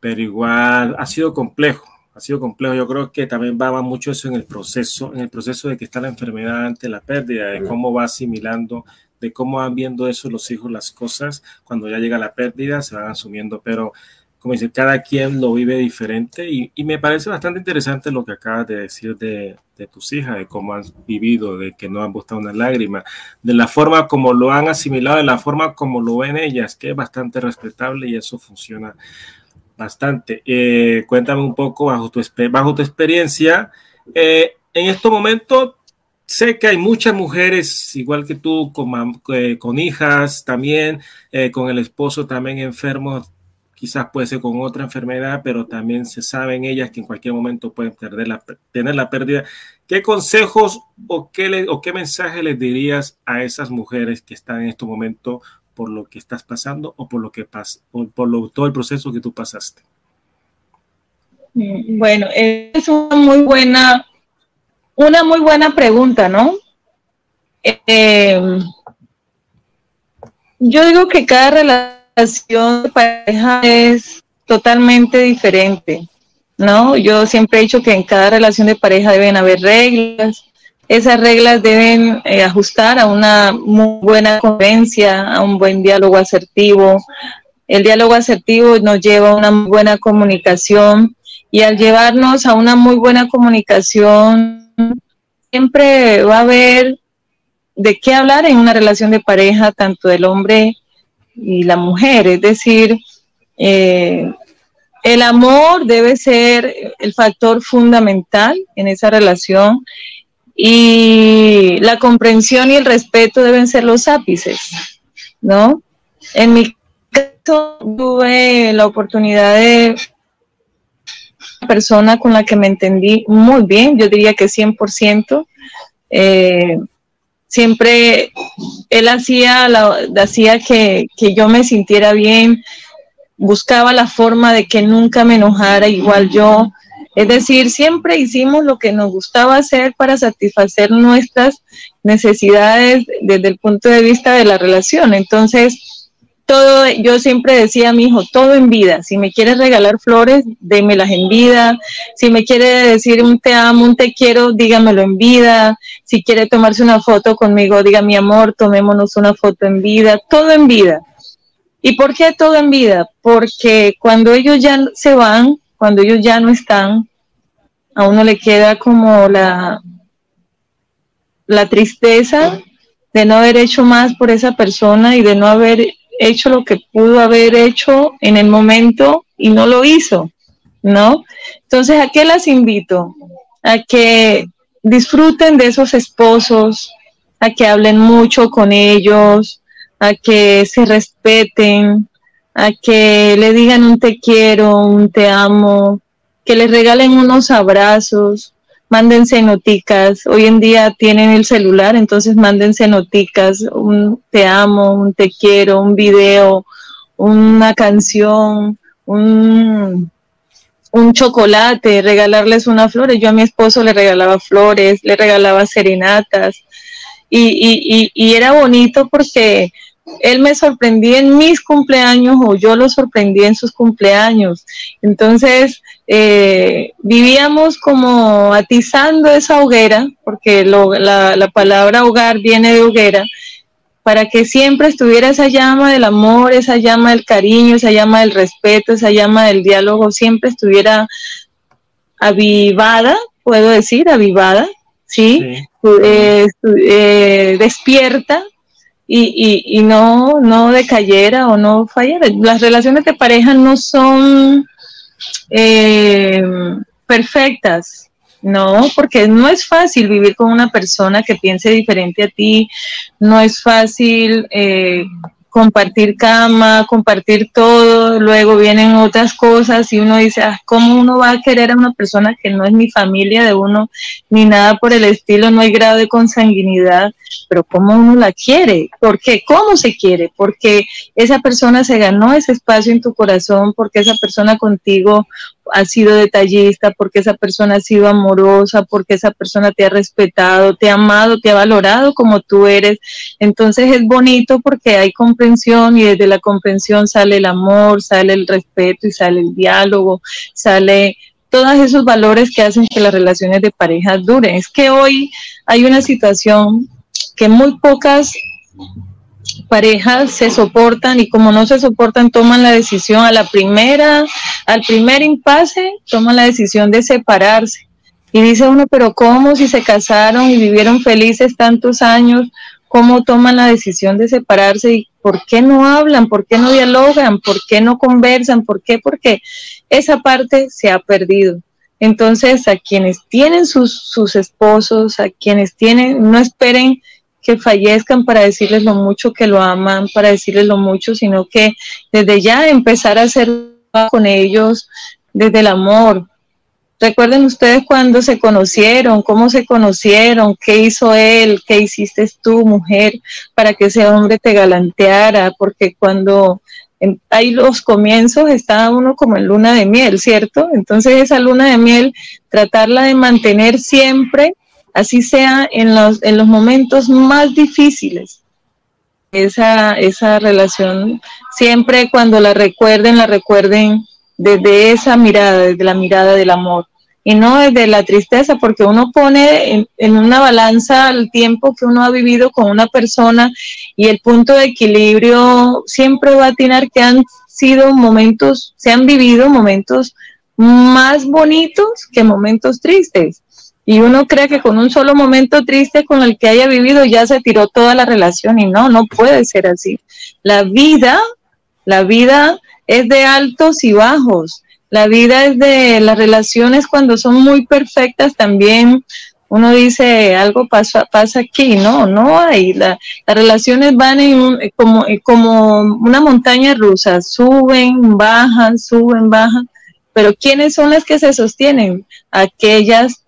[SPEAKER 2] pero igual ha sido complejo, ha sido complejo. Yo creo que también va, mucho eso en el proceso, en el proceso de que está la enfermedad ante la pérdida, de cómo va asimilando, de cómo van viendo eso los hijos, las cosas, cuando ya llega la pérdida, se van asumiendo, pero como dice, cada quien lo vive diferente y, me parece bastante interesante lo que acabas de decir de, tus hijas, de cómo han vivido, de que no han botado una lágrima, de la forma como lo han asimilado, de la forma como lo ven ellas, que es bastante respetable y eso funciona bastante. Eh, cuéntame un poco bajo tu, bajo tu experiencia. Eh, en estos momentos sé que hay muchas mujeres, igual que tú, con, eh, con hijas también, con el esposo también enfermo quizás puede ser con otra enfermedad, pero también se saben ellas que en cualquier momento pueden perder la, tener la pérdida. ¿Qué consejos o qué, le, o qué mensaje les dirías a esas mujeres que están en este momento por lo que estás pasando o por lo que pas, por, por todo el proceso que tú pasaste?
[SPEAKER 3] Mm, bueno, es una muy buena, una muy buena pregunta, ¿no? Eh, yo digo que cada relación de pareja es totalmente diferente, ¿no? Yo siempre he dicho que en cada relación de pareja deben haber reglas, esas reglas deben eh, ajustar a una muy buena convivencia, a un buen diálogo asertivo. El diálogo asertivo nos lleva a una muy buena comunicación y al llevarnos a una muy buena comunicación, siempre va a haber de qué hablar en una relación de pareja, tanto del hombre y la mujer, es decir, eh, el amor debe ser el factor fundamental en esa relación y la comprensión y el respeto deben ser los ápices, ¿no? En mi caso tuve la oportunidad de una persona con la que me entendí muy bien, yo diría que 100%. Eh, siempre él hacía, hacía que, yo me sintiera bien, buscaba la forma de que nunca me enojara igual yo. Es decir, siempre hicimos lo que nos gustaba hacer para satisfacer nuestras necesidades desde el punto de vista de la relación. Entonces, todo, yo siempre decía a mi hijo, todo en vida. Si me quieres regalar flores, démelas en vida. Si me quiere decir un te amo, un te quiero, dígamelo en vida. Si quiere tomarse una foto conmigo, diga mi amor, tomémonos una foto en vida. Todo en vida. ¿Y por qué todo en vida? Porque cuando ellos ya se van, cuando ellos ya no están, a uno le queda como la, la tristeza de no haber hecho más por esa persona y de no haber hecho lo que pudo haber hecho en el momento y no lo hizo, ¿no? Entonces, ¿a qué las invito? A que disfruten de esos esposos, a que hablen mucho con ellos, a que se respeten, a que le digan un te quiero, un te amo, que les regalen unos abrazos, mándense noticas. Hoy en día tienen el celular, entonces mándense noticas, un te amo, un te quiero, un video, una canción, un, un chocolate, regalarles una flores. Yo a mi esposo le regalaba flores, le regalaba serenatas y, y, y era bonito porque él me sorprendía en mis cumpleaños o yo lo sorprendí en sus cumpleaños. Entonces, eh, vivíamos como atizando esa hoguera, porque la, la, palabra hogar viene de hoguera, para que siempre estuviera esa llama del amor, esa llama del cariño, esa llama del respeto, esa llama del diálogo, siempre estuviera avivada, puedo decir, avivada, ¿sí? Eh, eh, despierta y, y, y, no, no decayera o no fallara. Las relaciones de pareja no son eh, perfectas, no, porque no es fácil vivir con una persona que piense diferente a ti, no es fácil eh, compartir cama, compartir todo, luego vienen otras cosas y uno dice, ah, ¿cómo uno va a querer a una persona que no es ni familia de uno, ni nada por el estilo, no hay grado de consanguinidad, pero cómo uno la quiere? ¿Por qué? ¿Cómo se quiere? Porque esa persona se ganó ese espacio en tu corazón, porque esa persona contigo ha sido detallista, porque esa persona ha sido amorosa, porque esa persona te ha respetado, te ha amado, te ha valorado como tú eres. Entonces es bonito porque hay comprensión y desde la comprensión sale el amor, sale el respeto y sale el diálogo, sale todos esos valores que hacen que las relaciones de pareja duren. Es que hoy hay una situación que muy pocas parejas se soportan y como no se soportan toman la decisión a la primera, al primer impasse, toman la decisión de separarse. Y dice uno, pero ¿cómo si se casaron y vivieron felices tantos años? ¿Cómo toman la decisión de separarse y por qué no hablan? ¿Por qué no dialogan? ¿Por qué no conversan? ¿Por qué? Porque esa parte se ha perdido. Entonces, a quienes tienen sus, sus esposos, a quienes tienen, no esperen que fallezcan para decirles lo mucho que lo aman, para decirles lo mucho, sino que desde ya empezar a hacer con ellos desde el amor. Recuerden ustedes cuando se conocieron, cómo se conocieron, qué hizo él, qué hiciste tú, mujer, para que ese hombre te galanteara, porque cuando hay los comienzos está uno como en luna de miel, ¿cierto? Entonces esa luna de miel, tratarla de mantener siempre así sea en los, en los momentos más difíciles. Esa, esa relación, siempre cuando la recuerden, la recuerden desde esa mirada, desde la mirada del amor y no desde la tristeza, porque uno pone en, una balanza el tiempo que uno ha vivido con una persona y el punto de equilibrio siempre va a tener que han sido momentos, se han vivido momentos más bonitos que momentos tristes y uno cree que con un solo momento triste con el que haya vivido ya se tiró toda la relación y no, no puede ser así. La vida, la vida es de altos y bajos. La vida es de las relaciones cuando son muy perfectas también. Uno dice algo pasa, pasa aquí, no, no hay. las relaciones van en como, como una montaña rusa, suben, bajan, suben, bajan. Pero ¿quiénes son las que se sostienen? Aquellas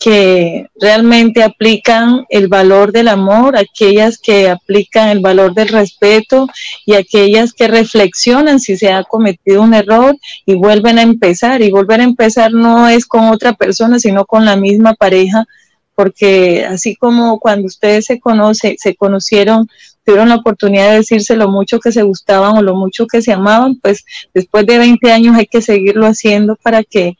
[SPEAKER 3] que realmente aplican el valor del amor, aquellas que aplican el valor del respeto y aquellas que reflexionan si se ha cometido un error y vuelven a empezar. Y volver a empezar no es con otra persona, sino con la misma pareja, porque así como cuando ustedes se conocen, se conocieron, tuvieron la oportunidad de decirse lo mucho que se gustaban o lo mucho que se amaban, pues después de 20 años hay que seguirlo haciendo para que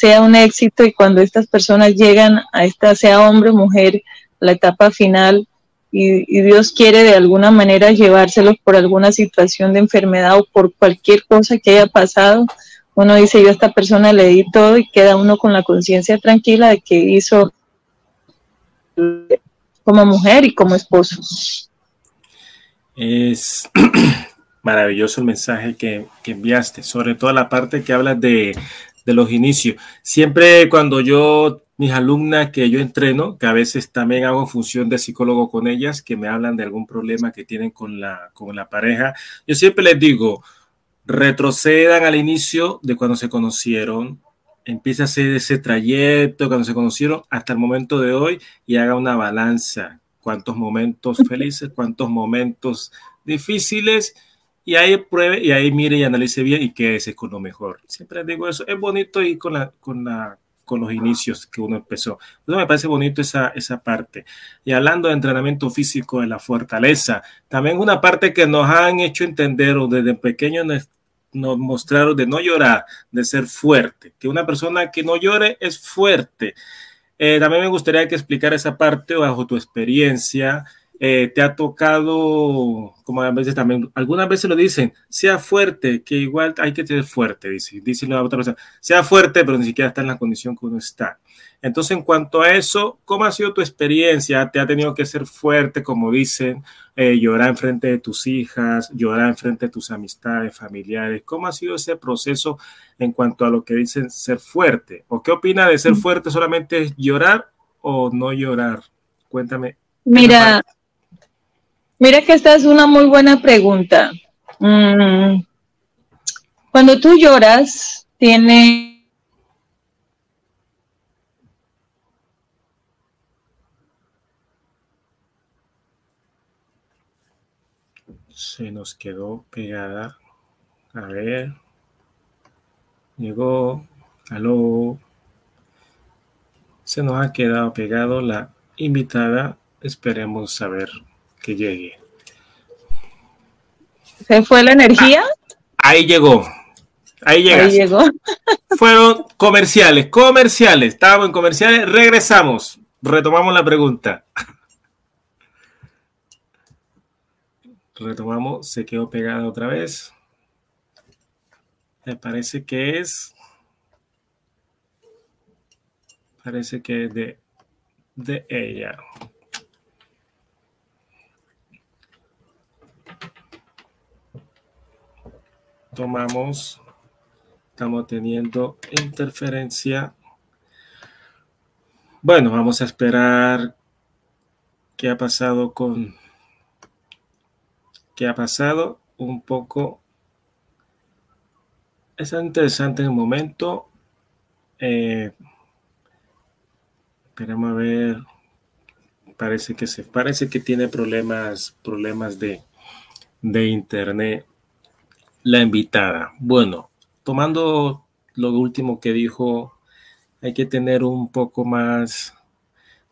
[SPEAKER 3] sea un éxito y cuando estas personas llegan a esta, sea hombre o mujer, la etapa final y, Dios quiere de alguna manera llevárselos por alguna situación de enfermedad o por cualquier cosa que haya pasado, uno dice, yo a esta persona le di todo y queda uno con la conciencia tranquila de que hizo como mujer y como esposo.
[SPEAKER 2] Es maravilloso el mensaje que, que enviaste, sobre todo la parte que hablas de de los inicios. Siempre cuando yo, mis alumnas que yo entreno, que a veces también hago función de psicólogo con ellas, que me hablan de algún problema que tienen con la, con la pareja, yo siempre les digo, retrocedan al inicio de cuando se conocieron, empieza a hacer ese trayecto cuando se conocieron hasta el momento de hoy y haga una balanza. Cuántos momentos felices, cuántos momentos difíciles y ahí pruebe y ahí mire y analice bien y qué es con lo mejor. Siempre digo eso, es bonito ir con, la, con, la, con los inicios que uno empezó. me parece bonito esa, esa parte. Y hablando de entrenamiento físico, de la fortaleza, también una parte que nos han hecho entender o desde pequeños nos, mostraron de no llorar, de ser fuerte, que una persona que no llore es fuerte. Eh, también me gustaría que explicara esa parte bajo tu experiencia, eh, te ha tocado, como a veces también, algunas veces lo dicen, sea fuerte, que igual hay que ser fuerte, dice, dice la otra persona, sea fuerte, pero ni siquiera está en la condición que uno está. Entonces, en cuanto a eso, ¿cómo ha sido tu experiencia? ¿Te ha tenido que ser fuerte, como dicen, eh, llorar en frente de tus hijas, llorar en frente de tus amistades, familiares? ¿Cómo ha sido ese proceso en cuanto a lo que dicen ser fuerte? ¿O qué opina de ser mm. fuerte solamente es llorar o no llorar? Cuéntame.
[SPEAKER 3] Mira, Mira que esta es una muy buena pregunta. Mm, cuando tú lloras, tiene
[SPEAKER 2] se nos quedó pegada. A ver. Llegó. Aló. Se nos ha quedado pegado la invitada. Esperemos saber que llegue.
[SPEAKER 3] ¿Se fue la energía?
[SPEAKER 2] Ah, ahí llegó. Ahí,
[SPEAKER 3] ahí llegó.
[SPEAKER 2] Fueron comerciales, comerciales. Estábamos en comerciales. Regresamos. Retomamos la pregunta. Retomamos. Se quedó pegada otra vez. Me parece que es. Parece que es de, de ella. Tomamos, estamos teniendo interferencia. Bueno, vamos a esperar qué ha pasado con, qué ha pasado un poco. Es interesante el momento. Eh, esperemos a ver. Parece que se, parece que tiene problemas, problemas de, de internet la invitada. Bueno, tomando lo último que dijo, hay que tener un poco más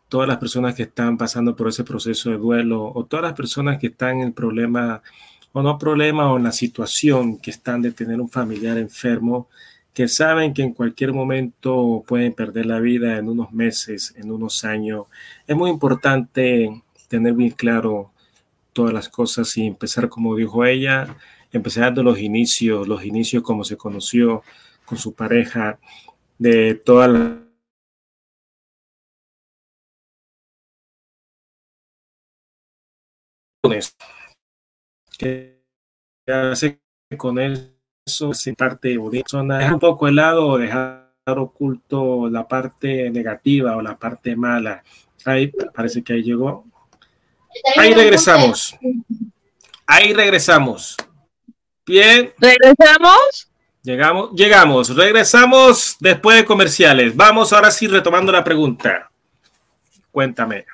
[SPEAKER 2] todas las personas que están pasando por ese proceso de duelo o todas las personas que están en el problema o no problema o en la situación que están de tener un familiar enfermo, que saben que en cualquier momento pueden perder la vida en unos meses, en unos años. Es muy importante tener bien claro todas las cosas y empezar como dijo ella, empezando los inicios, los inicios como se conoció con su pareja, de toda la que hace con eso sin parte bonita, dejar un poco helado o dejar oculto la parte negativa o la parte mala. Ahí parece que ahí llegó. Ahí regresamos. Ahí regresamos. Bien.
[SPEAKER 3] ¿Regresamos?
[SPEAKER 2] Llegamos, llegamos, regresamos después de comerciales. Vamos ahora sí retomando la pregunta. Cuéntame.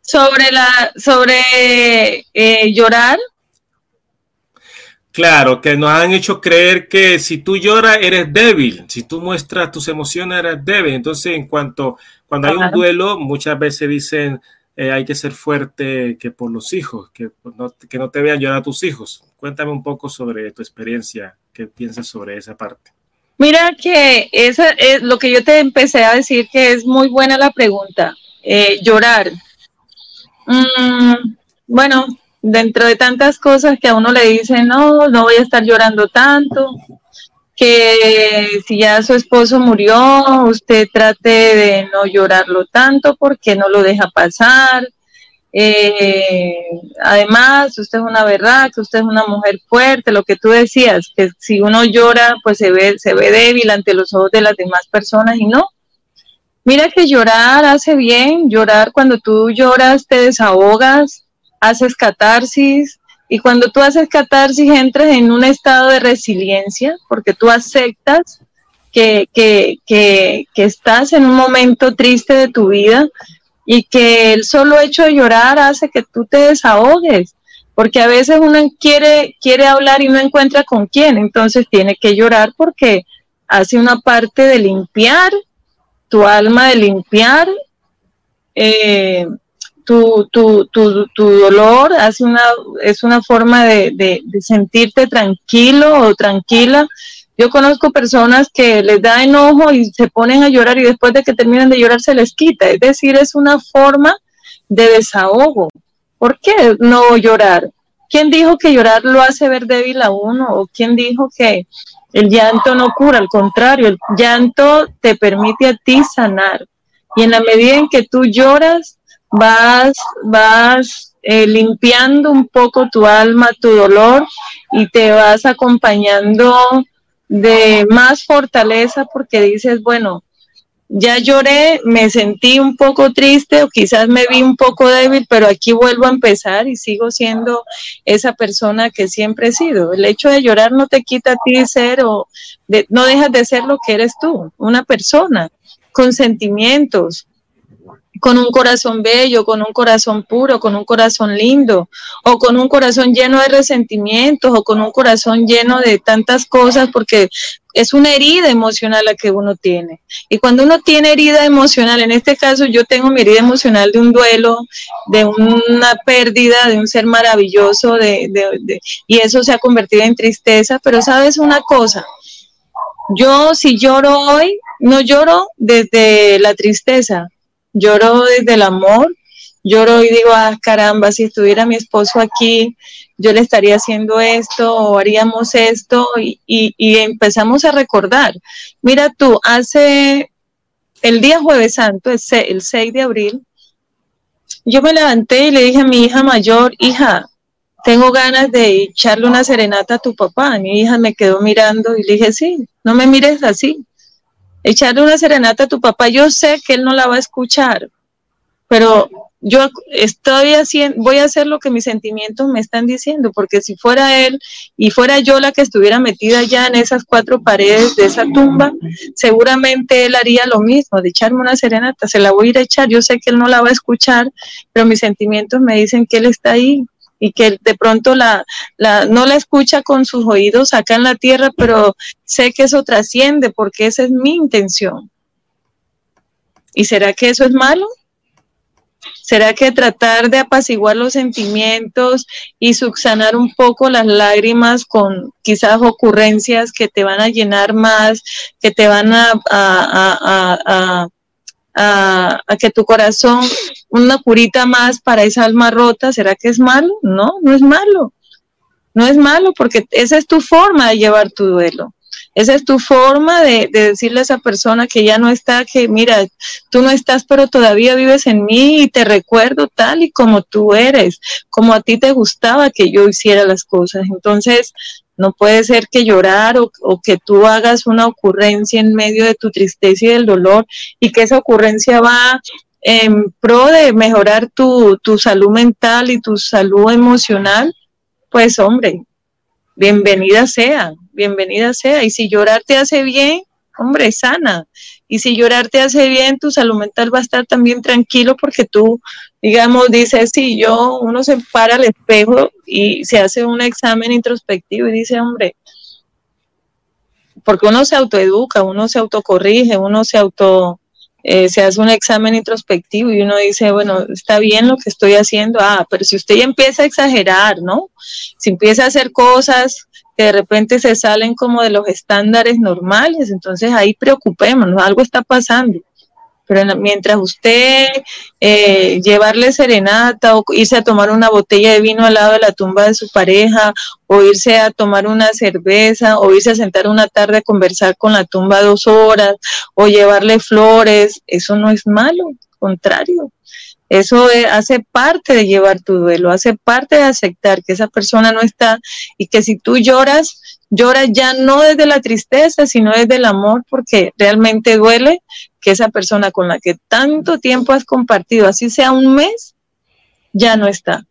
[SPEAKER 3] Sobre la, sobre eh, llorar.
[SPEAKER 2] Claro, que nos han hecho creer que si tú lloras eres débil, si tú muestras tus emociones eres débil. Entonces, en cuanto cuando hay un duelo, muchas veces dicen eh, hay que ser fuerte que por los hijos, que no, que no te vean llorar a tus hijos. Cuéntame un poco sobre tu experiencia, qué piensas sobre esa parte.
[SPEAKER 3] Mira que esa es lo que yo te empecé a decir que es muy buena la pregunta. Eh, llorar. Mm, bueno, dentro de tantas cosas que a uno le dicen, no, no voy a estar llorando tanto, que si ya su esposo murió, usted trate de no llorarlo tanto porque no lo deja pasar. Eh, además, usted es una verdad, usted es una mujer fuerte, lo que tú decías, que si uno llora, pues se ve, se ve débil ante los ojos de las demás personas y no. Mira que llorar hace bien, llorar cuando tú lloras te desahogas, haces catarsis, y cuando tú haces catarsis, entras en un estado de resiliencia, porque tú aceptas que, estás en un momento triste de tu vida y que el solo hecho de llorar hace que tú te desahogues, porque a veces uno quiere, quiere hablar y no encuentra con quién, entonces tiene que llorar porque hace una parte de limpiar tu alma, de limpiar eh, tu, tu, tu, tu dolor hace una, es una forma de, de, sentirte tranquilo o tranquila. Yo conozco personas que les da enojo y se ponen a llorar y después de que terminan de llorar se les quita. Es decir, es una forma de desahogo. ¿Por qué no llorar? ¿Quién dijo que llorar lo hace ver débil a uno? ¿O quién dijo que el llanto no cura? Al contrario, el llanto te permite a ti sanar. Y en la medida en que tú lloras, vas, vas eh, limpiando un poco tu alma, tu dolor y te vas acompañando de más fortaleza porque dices, bueno, ya lloré, me sentí un poco triste o quizás me vi un poco débil, pero aquí vuelvo a empezar y sigo siendo esa persona que siempre he sido. El hecho de llorar no te quita a ti ser o no dejas de ser lo que eres tú, una persona con sentimientos, con un corazón bello, con un corazón puro, con un corazón lindo, o con un corazón lleno de resentimientos, o con un corazón lleno de tantas cosas, porque es una herida emocional la que uno tiene. Y cuando uno tiene herida emocional, en este caso yo tengo mi herida emocional de un duelo, de una pérdida, de un ser maravilloso, de, y eso se ha convertido en tristeza, pero sabes una cosa, yo si lloro hoy, no lloro desde la tristeza, lloro desde el amor, lloro y digo, ah, caramba, si estuviera mi esposo aquí, yo le estaría haciendo esto o haríamos esto y, empezamos a recordar. Mira tú, hace el día jueves santo, el 6 de abril, yo me levanté y le dije a mi hija mayor, hija, tengo ganas de echarle una serenata a tu papá. Mi hija me quedó mirando y le dije, sí, no me mires así. Echarle una serenata a tu papá, yo sé que él no la va a escuchar, pero yo estoy haciendo, voy a hacer lo que mis sentimientos me están diciendo, porque si fuera él y fuera yo la que estuviera metida ya en esas cuatro paredes de esa tumba, seguramente él haría lo mismo, de echarme una serenata, se la voy a ir a echar, yo sé que él no la va a escuchar, pero mis sentimientos me dicen que él está ahí y que de pronto la, la, no la escucha con sus oídos acá en la tierra, pero sé que eso trasciende porque esa es mi intención. ¿Y será que eso es malo? ¿Será que tratar de apaciguar los sentimientos y subsanar un poco las lágrimas con quizás ocurrencias que te van a llenar más, que te van a, a, a, que tu corazón, una curita más para esa alma rota, ¿será que es malo? No, no es malo. No es malo porque esa es tu forma de llevar tu duelo. Esa es tu forma de, decirle a esa persona que ya no está, que mira, tú no estás, pero todavía vives en mí y te recuerdo tal y como tú eres, como a ti te gustaba que yo hiciera las cosas. Entonces, no puede ser que llorar o, que tú hagas una ocurrencia en medio de tu tristeza y del dolor y que esa ocurrencia va en pro de mejorar tu, tu salud mental y tu salud emocional. Pues hombre, bienvenida sea, bienvenida sea. Y si llorar te hace bien, hombre, sana. Y si llorar te hace bien, tu salud mental va a estar también tranquilo porque tú, digamos, dices, si yo, uno se para al espejo y se hace un examen introspectivo y dice, hombre, porque uno se autoeduca, uno se autocorrige, uno se auto, eh, se hace un examen introspectivo y uno dice, bueno, está bien lo que estoy haciendo, ah, pero si usted ya empieza a exagerar, ¿no? Si empieza a hacer cosas que de repente se salen como de los estándares normales, entonces ahí preocupémonos, algo está pasando. Pero mientras usted eh, llevarle serenata o irse a tomar una botella de vino al lado de la tumba de su pareja, o irse a tomar una cerveza, o irse a sentar una tarde a conversar con la tumba dos horas, o llevarle flores, eso no es malo, contrario. Eso hace parte de llevar tu duelo, hace parte de aceptar que esa persona no está y que si tú lloras, lloras ya no desde la tristeza, sino desde el amor, porque realmente duele que esa persona con la que tanto tiempo has compartido, así sea un mes, ya no está.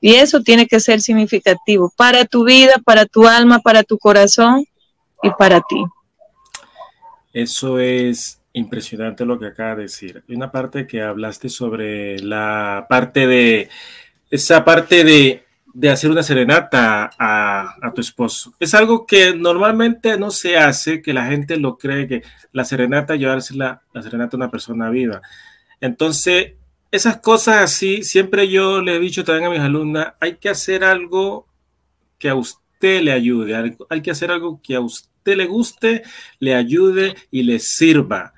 [SPEAKER 3] Y eso tiene que ser significativo para tu vida, para tu alma, para tu corazón y para ti.
[SPEAKER 2] Eso es Impresionante lo que acaba de decir. Una parte que hablaste sobre la parte de esa parte de, hacer una serenata a, tu esposo. Es algo que normalmente no se hace, que la gente lo cree que la serenata llevarse la, la serenata a una persona viva. Entonces, esas cosas así, siempre yo le he dicho también a mis alumnas, hay que hacer algo que a usted le ayude, hay que hacer algo que a usted le guste, le ayude y le sirva.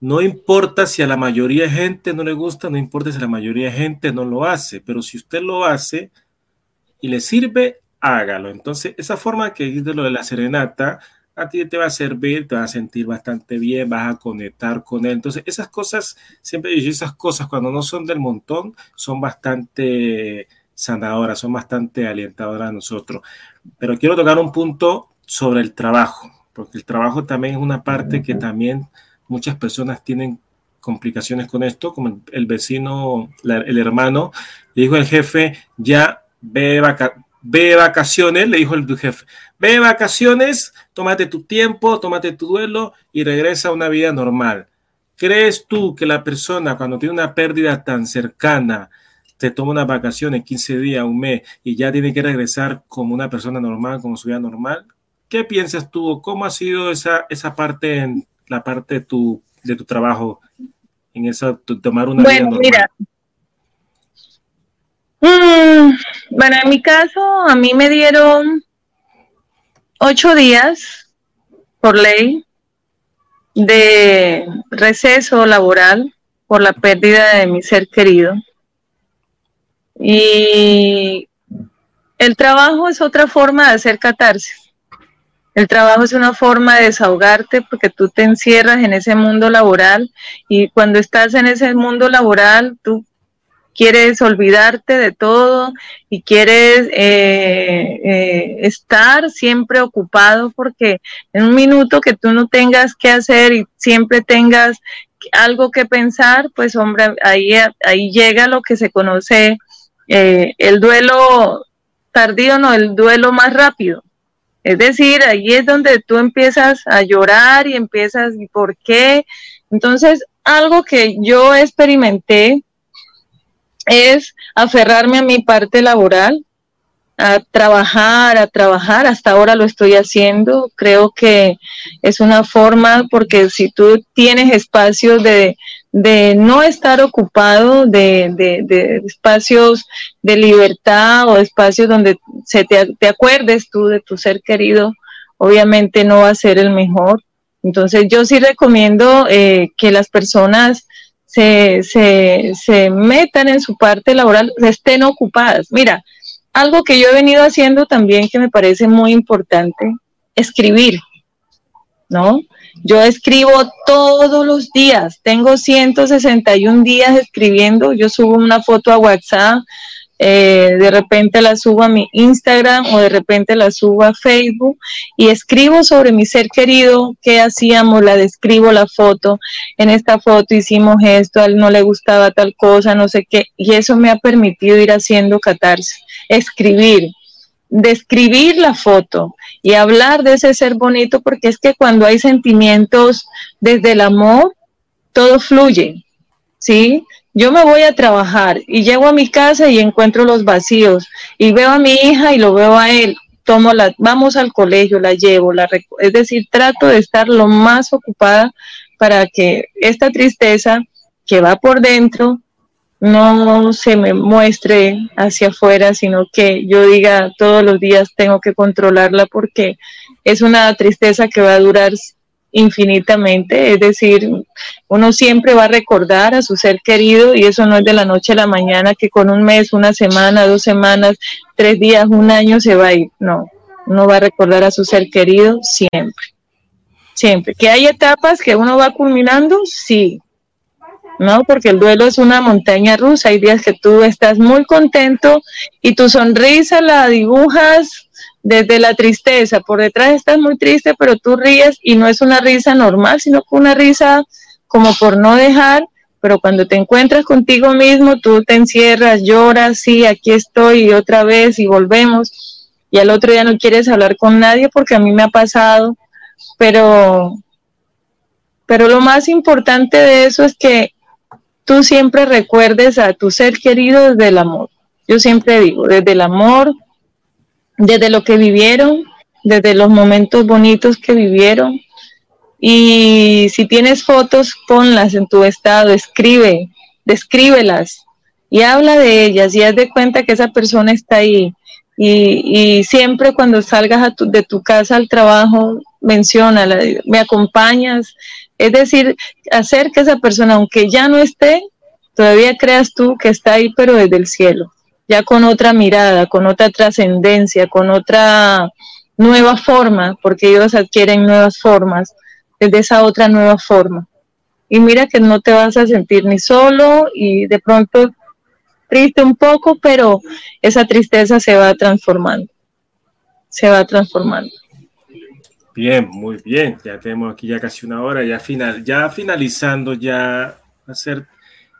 [SPEAKER 2] No importa si a la mayoría de gente no le gusta, no importa si a la mayoría de gente no lo hace, pero si usted lo hace y le sirve, hágalo. Entonces, esa forma que dice lo de la serenata, a ti te va a servir, te va a sentir bastante bien, vas a conectar con él. Entonces, esas cosas, siempre digo, esas cosas cuando no son del montón, son bastante sanadoras, son bastante alentadoras a nosotros. Pero quiero tocar un punto sobre el trabajo, porque el trabajo también es una parte que también muchas personas tienen complicaciones con esto, como el vecino, el hermano, le dijo el jefe, ya ve, ve vacaciones, le dijo el jefe, ve vacaciones, tómate tu tiempo, tómate tu duelo y regresa a una vida normal. ¿Crees tú que la persona cuando tiene una pérdida tan cercana, te toma una vacaciones, 15 días, un mes, y ya tiene que regresar como una persona normal, como su vida normal? ¿Qué piensas tú? ¿Cómo ha sido esa, esa parte, en la parte de tu, de tu trabajo, en eso, tomar una
[SPEAKER 3] bueno, Mira. Mm, bueno, en mi caso, a mí me dieron ocho días por ley de receso laboral por la pérdida de mi ser querido. Y el trabajo es otra forma de hacer catarsis. El trabajo es una forma de desahogarte porque tú te encierras en ese mundo laboral y cuando estás en ese mundo laboral tú quieres olvidarte de todo y quieres eh, eh, estar siempre ocupado porque en un minuto que tú no tengas que hacer y siempre tengas algo que pensar, pues hombre, ahí, ahí llega lo que se conoce eh, el duelo tardío, no, el duelo más rápido. Es decir, ahí es donde tú empiezas a llorar y empiezas, ¿y por qué? Entonces, algo que yo experimenté es aferrarme a mi parte laboral, a trabajar, a trabajar, hasta ahora lo estoy haciendo, creo que es una forma, porque si tú tienes espacios de, de no estar ocupado, de, de, espacios de libertad o espacios donde se te, te, acuerdes tú de tu ser querido, obviamente no va a ser el mejor. Entonces yo sí recomiendo eh, que las personas se, se, se metan en su parte laboral, estén ocupadas. Mira, algo que yo he venido haciendo también que me parece muy importante, escribir, ¿no? Yo escribo todos los días, tengo 161 días escribiendo, yo subo una foto a WhatsApp, eh, de repente la subo a mi Instagram o de repente la subo a Facebook y escribo sobre mi ser querido, qué hacíamos, la describo la foto, en esta foto hicimos esto, a él no le gustaba tal cosa, no sé qué, y eso me ha permitido ir haciendo catarse, escribir, describir la foto y hablar de ese ser bonito, porque es que cuando hay sentimientos desde el amor, todo fluye, ¿sí? Yo me voy a trabajar y llego a mi casa y encuentro los vacíos y veo a mi hija y lo veo a él. Tomo la, vamos al colegio, la llevo, la es decir, trato de estar lo más ocupada para que esta tristeza que va por dentro no se me muestre hacia afuera, sino que yo diga todos los días tengo que controlarla porque es una tristeza que va a durar infinitamente, es decir, uno siempre va a recordar a su ser querido y eso no es de la noche a la mañana que con un mes, una semana, dos semanas, tres días, un año se va a ir, no, uno va a recordar a su ser querido siempre, siempre. Que hay etapas que uno va culminando, sí, ¿no? Porque el duelo es una montaña rusa. Hay días que tú estás muy contento y tu sonrisa la dibujas desde la tristeza. Por detrás estás muy triste, pero tú ríes y no es una risa normal, sino que una risa como por no dejar. Pero cuando te encuentras contigo mismo, tú te encierras, lloras, sí, aquí estoy y otra vez y volvemos. Y al otro día no quieres hablar con nadie porque a mí me ha pasado. Pero, pero lo más importante de eso es que tú siempre recuerdes a tu ser querido desde el amor. Yo siempre digo, desde el amor, desde lo que vivieron, desde los momentos bonitos que vivieron. Y si tienes fotos, ponlas en tu estado, escribe, descríbelas y habla de ellas y haz de cuenta que esa persona está ahí. Y, siempre cuando salgas de tu casa al trabajo, menciona, me acompañas, es decir, hacer que esa persona, aunque ya no esté, todavía creas tú que está ahí, pero desde el cielo, ya con otra mirada, con otra trascendencia, con otra nueva forma, porque ellos adquieren nuevas formas, desde esa otra nueva forma. Y mira que no te vas a sentir ni solo y de pronto triste un poco, pero esa tristeza se va transformando, se va transformando.
[SPEAKER 2] Bien, muy bien. Ya tenemos aquí ya casi una hora, ya final, ya finalizando, ya hacer.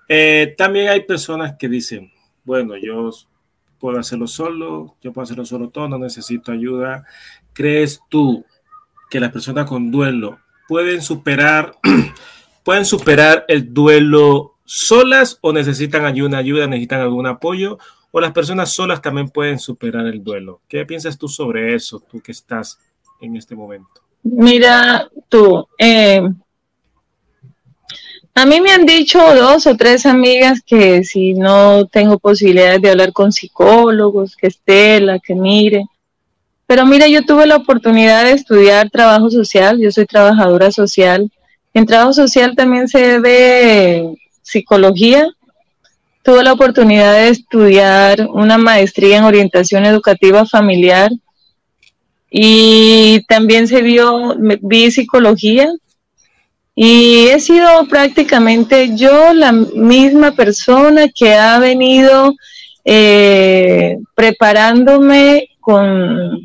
[SPEAKER 2] Eh, también hay personas que dicen, bueno, yo puedo hacerlo solo, yo puedo hacerlo solo todo, no necesito ayuda. ¿Crees tú que las personas con duelo pueden superar, pueden superar el duelo solas o necesitan ayuda, ayuda, necesitan algún apoyo? ¿O las personas solas también pueden superar el duelo? ¿Qué piensas tú sobre eso, tú que estás en este momento?
[SPEAKER 3] Mira, tú, eh, a mí me han dicho dos o tres amigas que si no tengo posibilidades de hablar con psicólogos, que Estela, que mire. Pero mira, yo tuve la oportunidad de estudiar trabajo social, yo soy trabajadora social. En trabajo social también se ve psicología. Tuve la oportunidad de estudiar una maestría en orientación educativa familiar y también se vio, vi psicología y he sido prácticamente yo la misma persona que ha venido eh, preparándome con,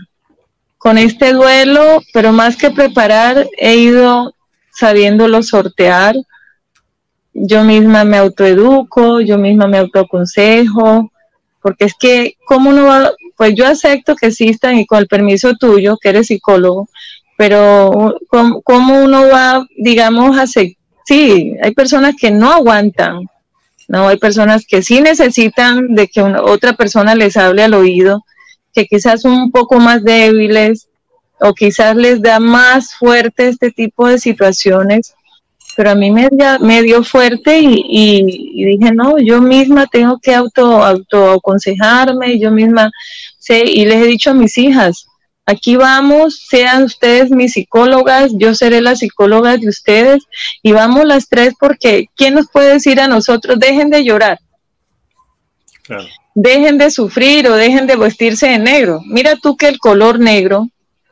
[SPEAKER 3] con este duelo, pero más que preparar, he ido sabiéndolo sortear. Yo misma me autoeduco, yo misma me autoaconsejo, porque es que, ¿cómo uno va? Pues yo acepto que existan y con el permiso tuyo, que eres psicólogo, pero ¿cómo, uno va, digamos, a Sí, hay personas que no aguantan, ¿no? Hay personas que sí necesitan de que otra persona les hable al oído, que quizás son un poco más débiles o quizás les da más fuerte este tipo de situaciones pero a mí me, me dio fuerte y, dije, no, yo misma tengo que auto, auto aconsejarme, yo misma sé, y les he dicho a mis hijas, aquí vamos, sean ustedes mis psicólogas, yo seré la psicóloga de ustedes, y vamos las tres porque ¿quién nos puede decir a nosotros, dejen de llorar? Dejen de sufrir o dejen de vestirse de negro. Mira tú que el color negro,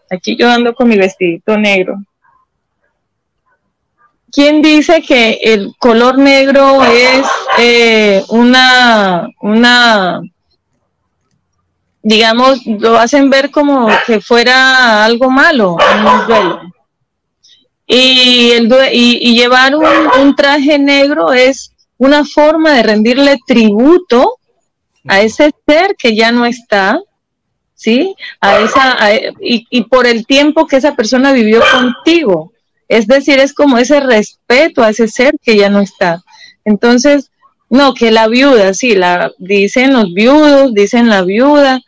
[SPEAKER 3] aquí yo ando con mi vestidito negro, ¿Quién dice que el color negro es eh, una, una, digamos, lo hacen ver como que fuera algo malo en un duelo? Y, el, y, llevar un, traje negro es una forma de rendirle tributo a ese ser que ya no está, ¿sí? A esa, y, y por el tiempo que esa persona vivió contigo. Es decir, es como ese respeto a ese ser que ya no está. Entonces, no, que la viuda, sí, la dicen los viudos, dicen la viuda,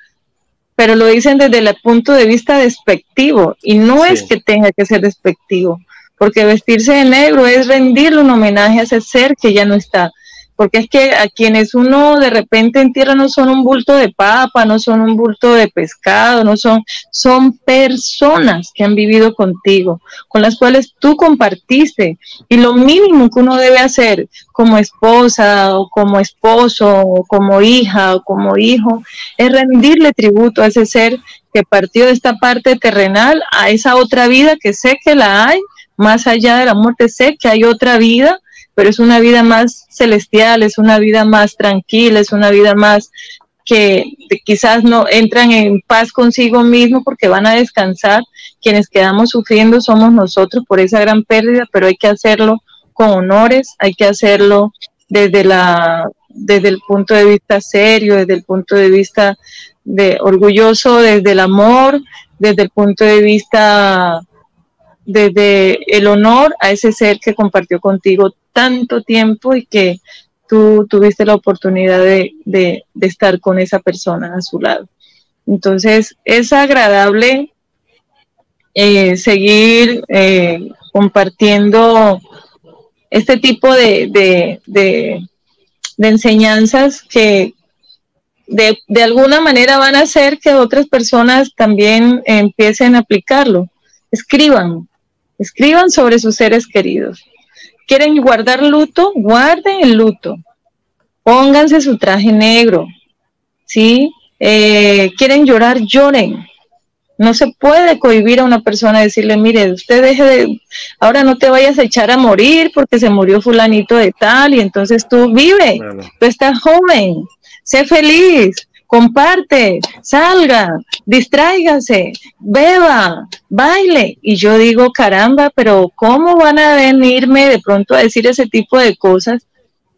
[SPEAKER 3] pero lo dicen desde el punto de vista despectivo y no es que tenga que ser despectivo, porque vestirse de negro es rendirle un homenaje a ese ser que ya no está porque es que a quienes uno de repente entierra no son un bulto de papa, no son un bulto de pescado, no son, son personas que han vivido contigo, con las cuales tú compartiste. Y lo mínimo que uno debe hacer como esposa o como esposo o como hija o como hijo es rendirle tributo a ese ser que partió de esta parte terrenal a esa otra vida que sé que la hay, más allá de la muerte, sé que hay otra vida pero es una vida más celestial, es una vida más tranquila, es una vida más que quizás no entran en paz consigo mismo porque van a descansar. Quienes quedamos sufriendo somos nosotros por esa gran pérdida, pero hay que hacerlo con honores, hay que hacerlo desde la desde el punto de vista serio, desde el punto de vista de orgulloso, desde el amor, desde el punto de vista desde el honor a ese ser que compartió contigo tanto tiempo y que tú tuviste la oportunidad de, estar con esa persona a su lado. Entonces, es agradable eh, seguir eh, compartiendo este tipo de, enseñanzas que de, de, alguna manera van a hacer que otras personas también empiecen a aplicarlo. Escriban, escriban sobre sus seres queridos quieren guardar luto, guarden el luto. Pónganse su traje negro. ¿Sí? Eh, quieren llorar, lloren. No se puede cohibir a una persona decirle, mire, usted deje de, ahora no te vayas a echar a morir porque se murió fulanito de tal y entonces tú vive, tú estás joven, sé feliz, comparte, salga, distráigase, beba, baile. Y yo digo, caramba, pero ¿cómo van a venirme de pronto a decir ese tipo de cosas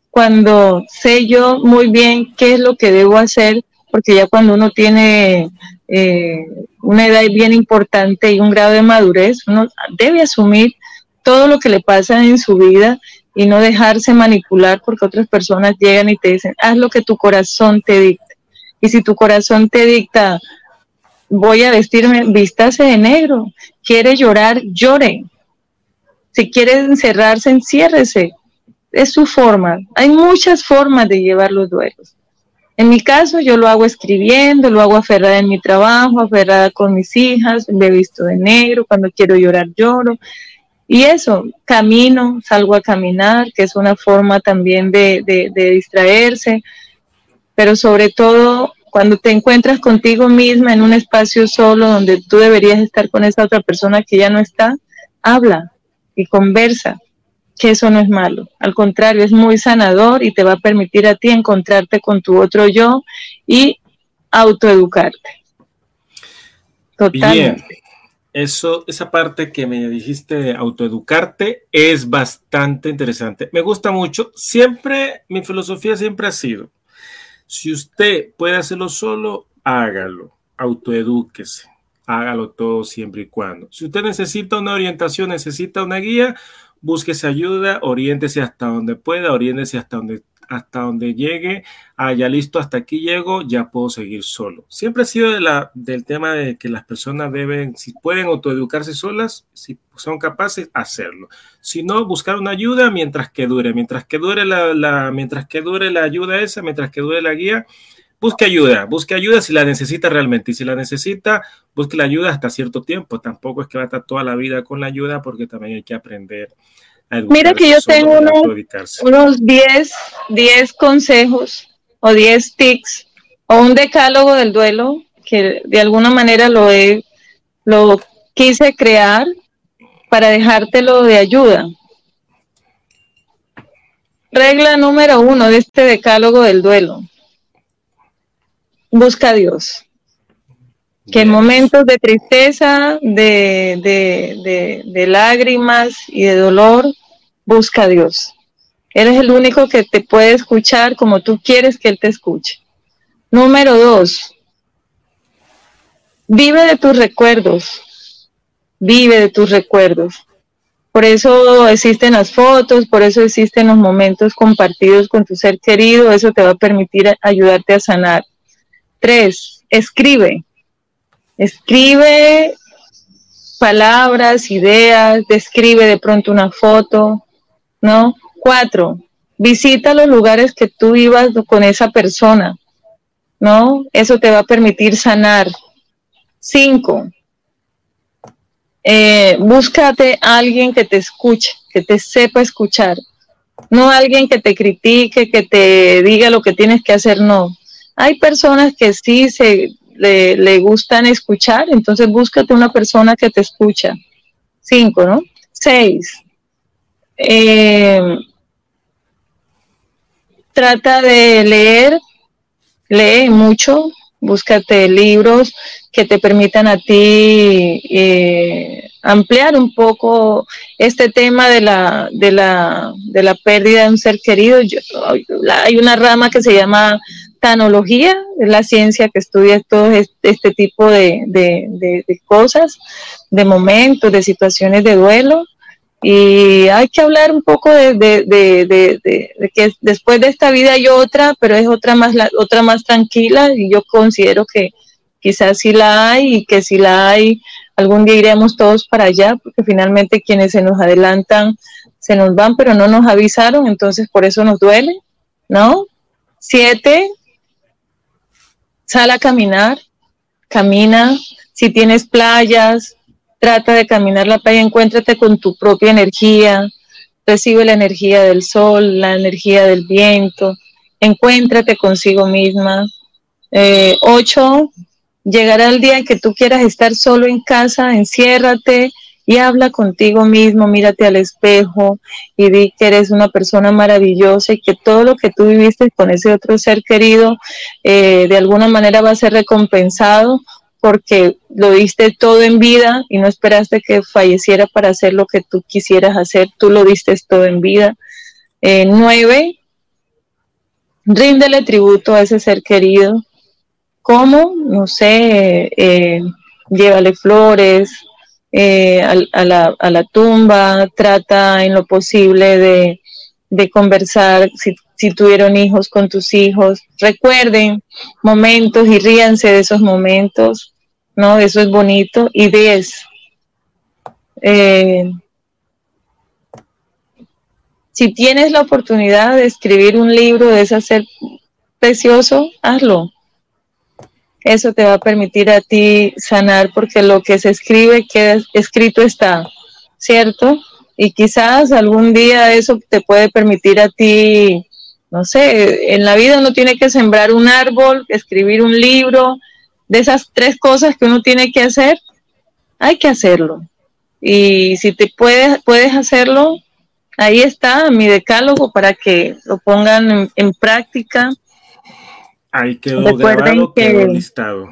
[SPEAKER 3] cuando sé yo muy bien qué es lo que debo hacer? Porque ya cuando uno tiene eh, una edad bien importante y un grado de madurez, uno debe asumir todo lo que le pasa en su vida y no dejarse manipular porque otras personas llegan y te dicen, haz lo que tu corazón te dicta. Y si tu corazón te dicta, voy a vestirme, vístase de negro. Quiere llorar, llore. Si quiere encerrarse, enciérrese. Es su forma. Hay muchas formas de llevar los duelos. En mi caso, yo lo hago escribiendo, lo hago aferrada en mi trabajo, aferrada con mis hijas, me visto de negro, cuando quiero llorar lloro. Y eso, camino, salgo a caminar, que es una forma también de, de distraerse, pero sobre todo cuando te encuentras contigo misma en un espacio solo donde tú deberías estar con esa otra persona que ya no está, habla y conversa, que eso no es malo. Al contrario, es muy sanador y te va a permitir a ti encontrarte con tu otro yo y autoeducarte.
[SPEAKER 2] Totalmente. Eso, esa parte que me dijiste de autoeducarte es bastante interesante. Me gusta mucho. Siempre, mi filosofía siempre ha sido, si usted puede hacerlo solo, hágalo, autoedúquese, hágalo todo siempre y cuando. Si usted necesita una orientación, necesita una guía, búsquese ayuda, oriéntese hasta donde pueda, oriéntese hasta donde hasta donde llegue, ah, ya listo, hasta aquí llego, ya puedo seguir solo. Siempre ha sido del tema de que las personas deben, si pueden autoeducarse solas, si son capaces, hacerlo. Si no, buscar una ayuda mientras que dure, mientras que dure la, la, mientras que dure la ayuda esa, mientras que dure la guía, busque ayuda, busque ayuda si la necesita realmente. Y si la necesita, busque la ayuda hasta cierto tiempo. Tampoco es que va a estar toda la vida con la ayuda porque también hay que aprender
[SPEAKER 3] Mira que yo tengo unos, 10, 10 consejos o 10 tics o un decálogo del duelo que de alguna manera lo, he, lo quise crear para dejártelo de ayuda. Regla número uno de este decálogo del duelo. Busca a Dios. Que en momentos de tristeza, de, de, de, lágrimas y de dolor, busca a Dios. Él es el único que te puede escuchar como tú quieres que Él te escuche. Número dos, vive de tus recuerdos. Vive de tus recuerdos. Por eso existen las fotos, por eso existen los momentos compartidos con tu ser querido. Eso te va a permitir ayudarte a sanar. Tres, escribe. Escribe palabras, ideas, describe de pronto una foto, ¿no? Cuatro, visita los lugares que tú ibas con esa persona, ¿no? Eso te va a permitir sanar. Cinco, eh, búscate a alguien que te escuche, que te sepa escuchar, no alguien que te critique, que te diga lo que tienes que hacer, no. Hay personas que sí se le, gustan escuchar, entonces búscate una persona que te escucha. Cinco, ¿no? Seis. Eh, trata de leer, lee mucho, búscate libros que te permitan a ti eh, ampliar un poco este tema de la, de la, de la pérdida de un ser querido. hay una rama que se llama tanología, es la ciencia que estudia todo este, tipo de, cosas, de momentos, de situaciones de duelo. Y hay que hablar un poco de, que después de esta vida hay otra, pero es otra más, otra más tranquila y yo considero que quizás sí la hay y que si la hay, algún día iremos todos para allá, porque finalmente quienes se nos adelantan se nos van, pero no nos avisaron, entonces por eso nos duele, ¿no? Siete, sal a caminar, camina, si tienes playas, trata de caminar la playa, encuéntrate con tu propia energía, recibe la energía del sol, la energía del viento, encuéntrate consigo misma. Eh, ocho, llegará el día en que tú quieras estar solo en casa, enciérrate y habla contigo mismo, mírate al espejo y di que eres una persona maravillosa y que todo lo que tú viviste con ese otro ser querido eh, de alguna manera va a ser recompensado porque lo diste todo en vida y no esperaste que falleciera para hacer lo que tú quisieras hacer, tú lo diste todo en vida. Eh, nueve, ríndele tributo a ese ser querido. ¿Cómo? No sé, eh, llévale flores eh, a, la, tumba, trata en lo posible de, conversar si, si, tuvieron hijos con tus hijos. Recuerden momentos y ríanse de esos momentos. ¿no? Eso es bonito. Y 10. Eh, si tienes la oportunidad de escribir un libro de ese ser precioso, hazlo. Eso te va a permitir a ti sanar porque lo que se escribe, queda escrito está, ¿cierto? Y quizás algún día eso te puede permitir a ti, no sé, en la vida uno tiene que sembrar un árbol, escribir un libro, de esas tres cosas que uno tiene que hacer, hay que hacerlo. Y si te puedes, puedes hacerlo, ahí está mi decálogo para que lo pongan en, práctica.
[SPEAKER 2] Ahí quedó recuerden que, listado.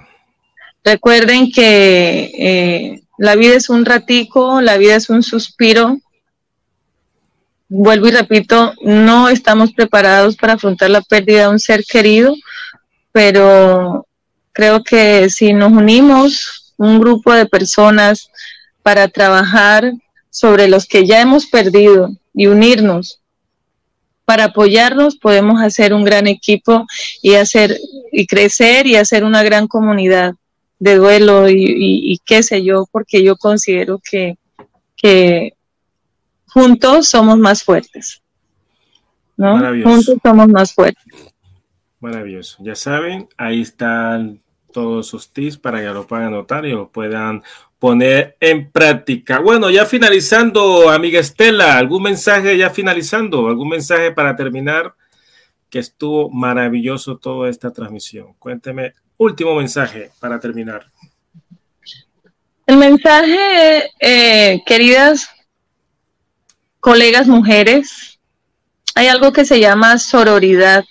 [SPEAKER 3] Recuerden que eh, la vida es un ratico, la vida es un suspiro. Vuelvo y repito, no estamos preparados para afrontar la pérdida de un ser querido, pero Creo que si nos unimos un grupo de personas para trabajar sobre los que ya hemos perdido y unirnos para apoyarnos podemos hacer un gran equipo y hacer y crecer y hacer una gran comunidad de duelo y, qué sé yo, porque yo considero que, que juntos somos más fuertes. ¿no? Juntos somos más fuertes.
[SPEAKER 2] Maravilloso. Ya saben, ahí están todos sus tips para que lo puedan anotar y lo puedan poner en práctica. Bueno, ya finalizando, amiga Estela, ¿algún mensaje ya finalizando? ¿Algún mensaje para terminar? Que estuvo maravilloso toda esta transmisión. Cuénteme, último mensaje para terminar.
[SPEAKER 3] El mensaje, eh, queridas colegas mujeres, hay algo que se llama sororidad.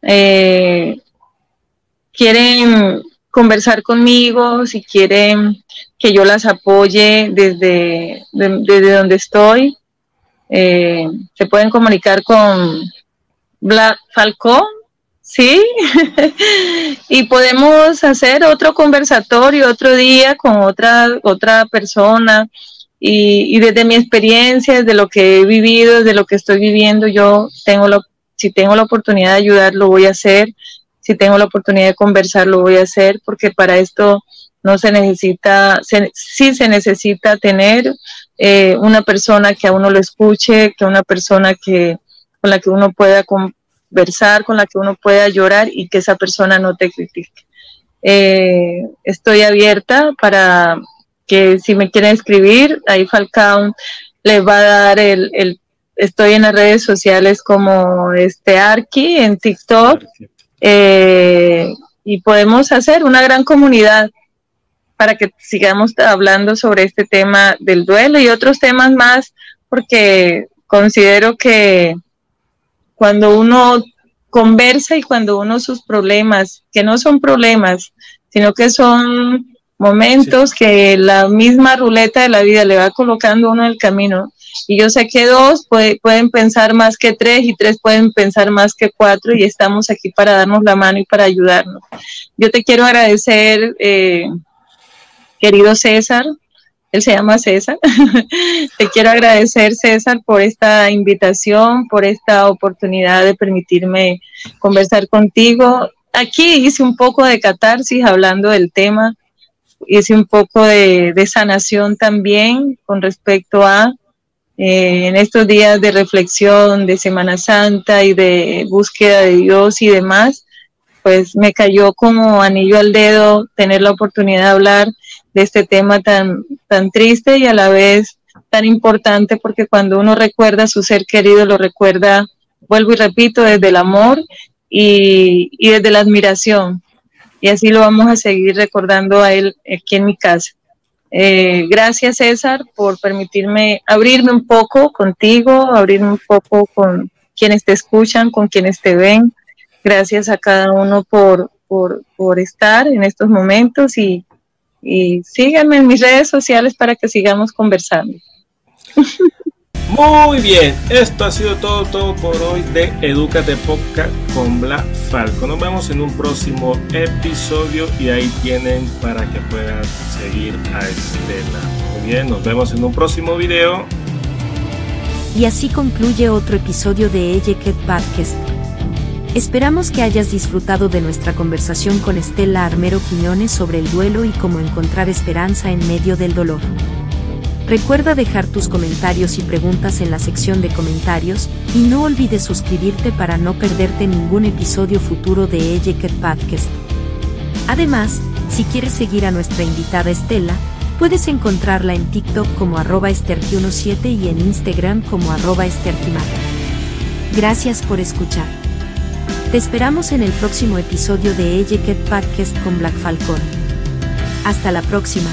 [SPEAKER 3] Eh, quieren conversar conmigo, si quieren que yo las apoye desde, desde donde estoy, eh, se pueden comunicar con Black Falcón, ¿sí? y podemos hacer otro conversatorio otro día con otra, otra persona. Y, y, desde mi experiencia, desde lo que he vivido, desde lo que estoy viviendo, yo tengo lo, si tengo la oportunidad de ayudar, lo voy a hacer si tengo la oportunidad de conversar, lo voy a hacer, porque para esto no se necesita, sí se necesita tener eh, una persona que a uno lo escuche, que una persona que con la que uno pueda conversar, con la que uno pueda llorar y que esa persona no te critique. Eh, estoy abierta para que si me quieren escribir, ahí Falcao les va a dar el, el estoy en las redes sociales como este Arki en TikTok eh, y podemos hacer una gran comunidad para que sigamos hablando sobre este tema del duelo y otros temas más, porque considero que cuando uno conversa y cuando uno sus problemas, que no son problemas, sino que son momentos que la misma ruleta de la vida le va colocando uno en el camino, y yo sé que dos pueden pensar más que tres y tres pueden pensar más que cuatro y estamos aquí para darnos la mano y para ayudarnos. Yo te quiero agradecer, eh, querido César, él se llama César. te quiero agradecer, César, por esta invitación, por esta oportunidad de permitirme conversar contigo. Aquí hice un poco de catarsis hablando del tema, hice un poco de sanación también con respecto a eh, en estos días de reflexión, de Semana Santa y de búsqueda de Dios y demás, pues me cayó como anillo al dedo tener la oportunidad de hablar de este tema tan, tan triste y a la vez tan importante porque cuando uno recuerda a su ser querido, lo recuerda, vuelvo y repito, desde el amor y, y desde la admiración. Y así lo vamos a seguir recordando a él aquí en mi casa. Eh, gracias César por permitirme abrirme un poco contigo, abrirme un poco con quienes te escuchan, con quienes te ven. Gracias a cada uno por, por, estar en estos momentos y síganme en mis redes sociales para que sigamos conversando.
[SPEAKER 2] Muy bien, esto ha sido todo, todo por hoy de Educate Podcast con Black Falco. Nos vemos en un próximo episodio y ahí tienen para que puedan seguir a Estela. Muy bien, nos vemos en un próximo video.
[SPEAKER 1] Y así concluye otro episodio de Ejeket Podcast. Esperamos que hayas disfrutado de nuestra conversación con Estela Armero Quiñones sobre el duelo y cómo encontrar esperanza en medio del dolor. Recuerda dejar tus comentarios y preguntas en la sección de comentarios y no olvides suscribirte para no perderte ningún episodio futuro de Ejeket Podcast. Además, si quieres seguir a nuestra invitada Estela, puedes encontrarla en TikTok como arroba 17 y en Instagram como arroba Gracias por escuchar. Te esperamos en el próximo episodio de Ejeket Podcast con Black Falcon. Hasta la próxima.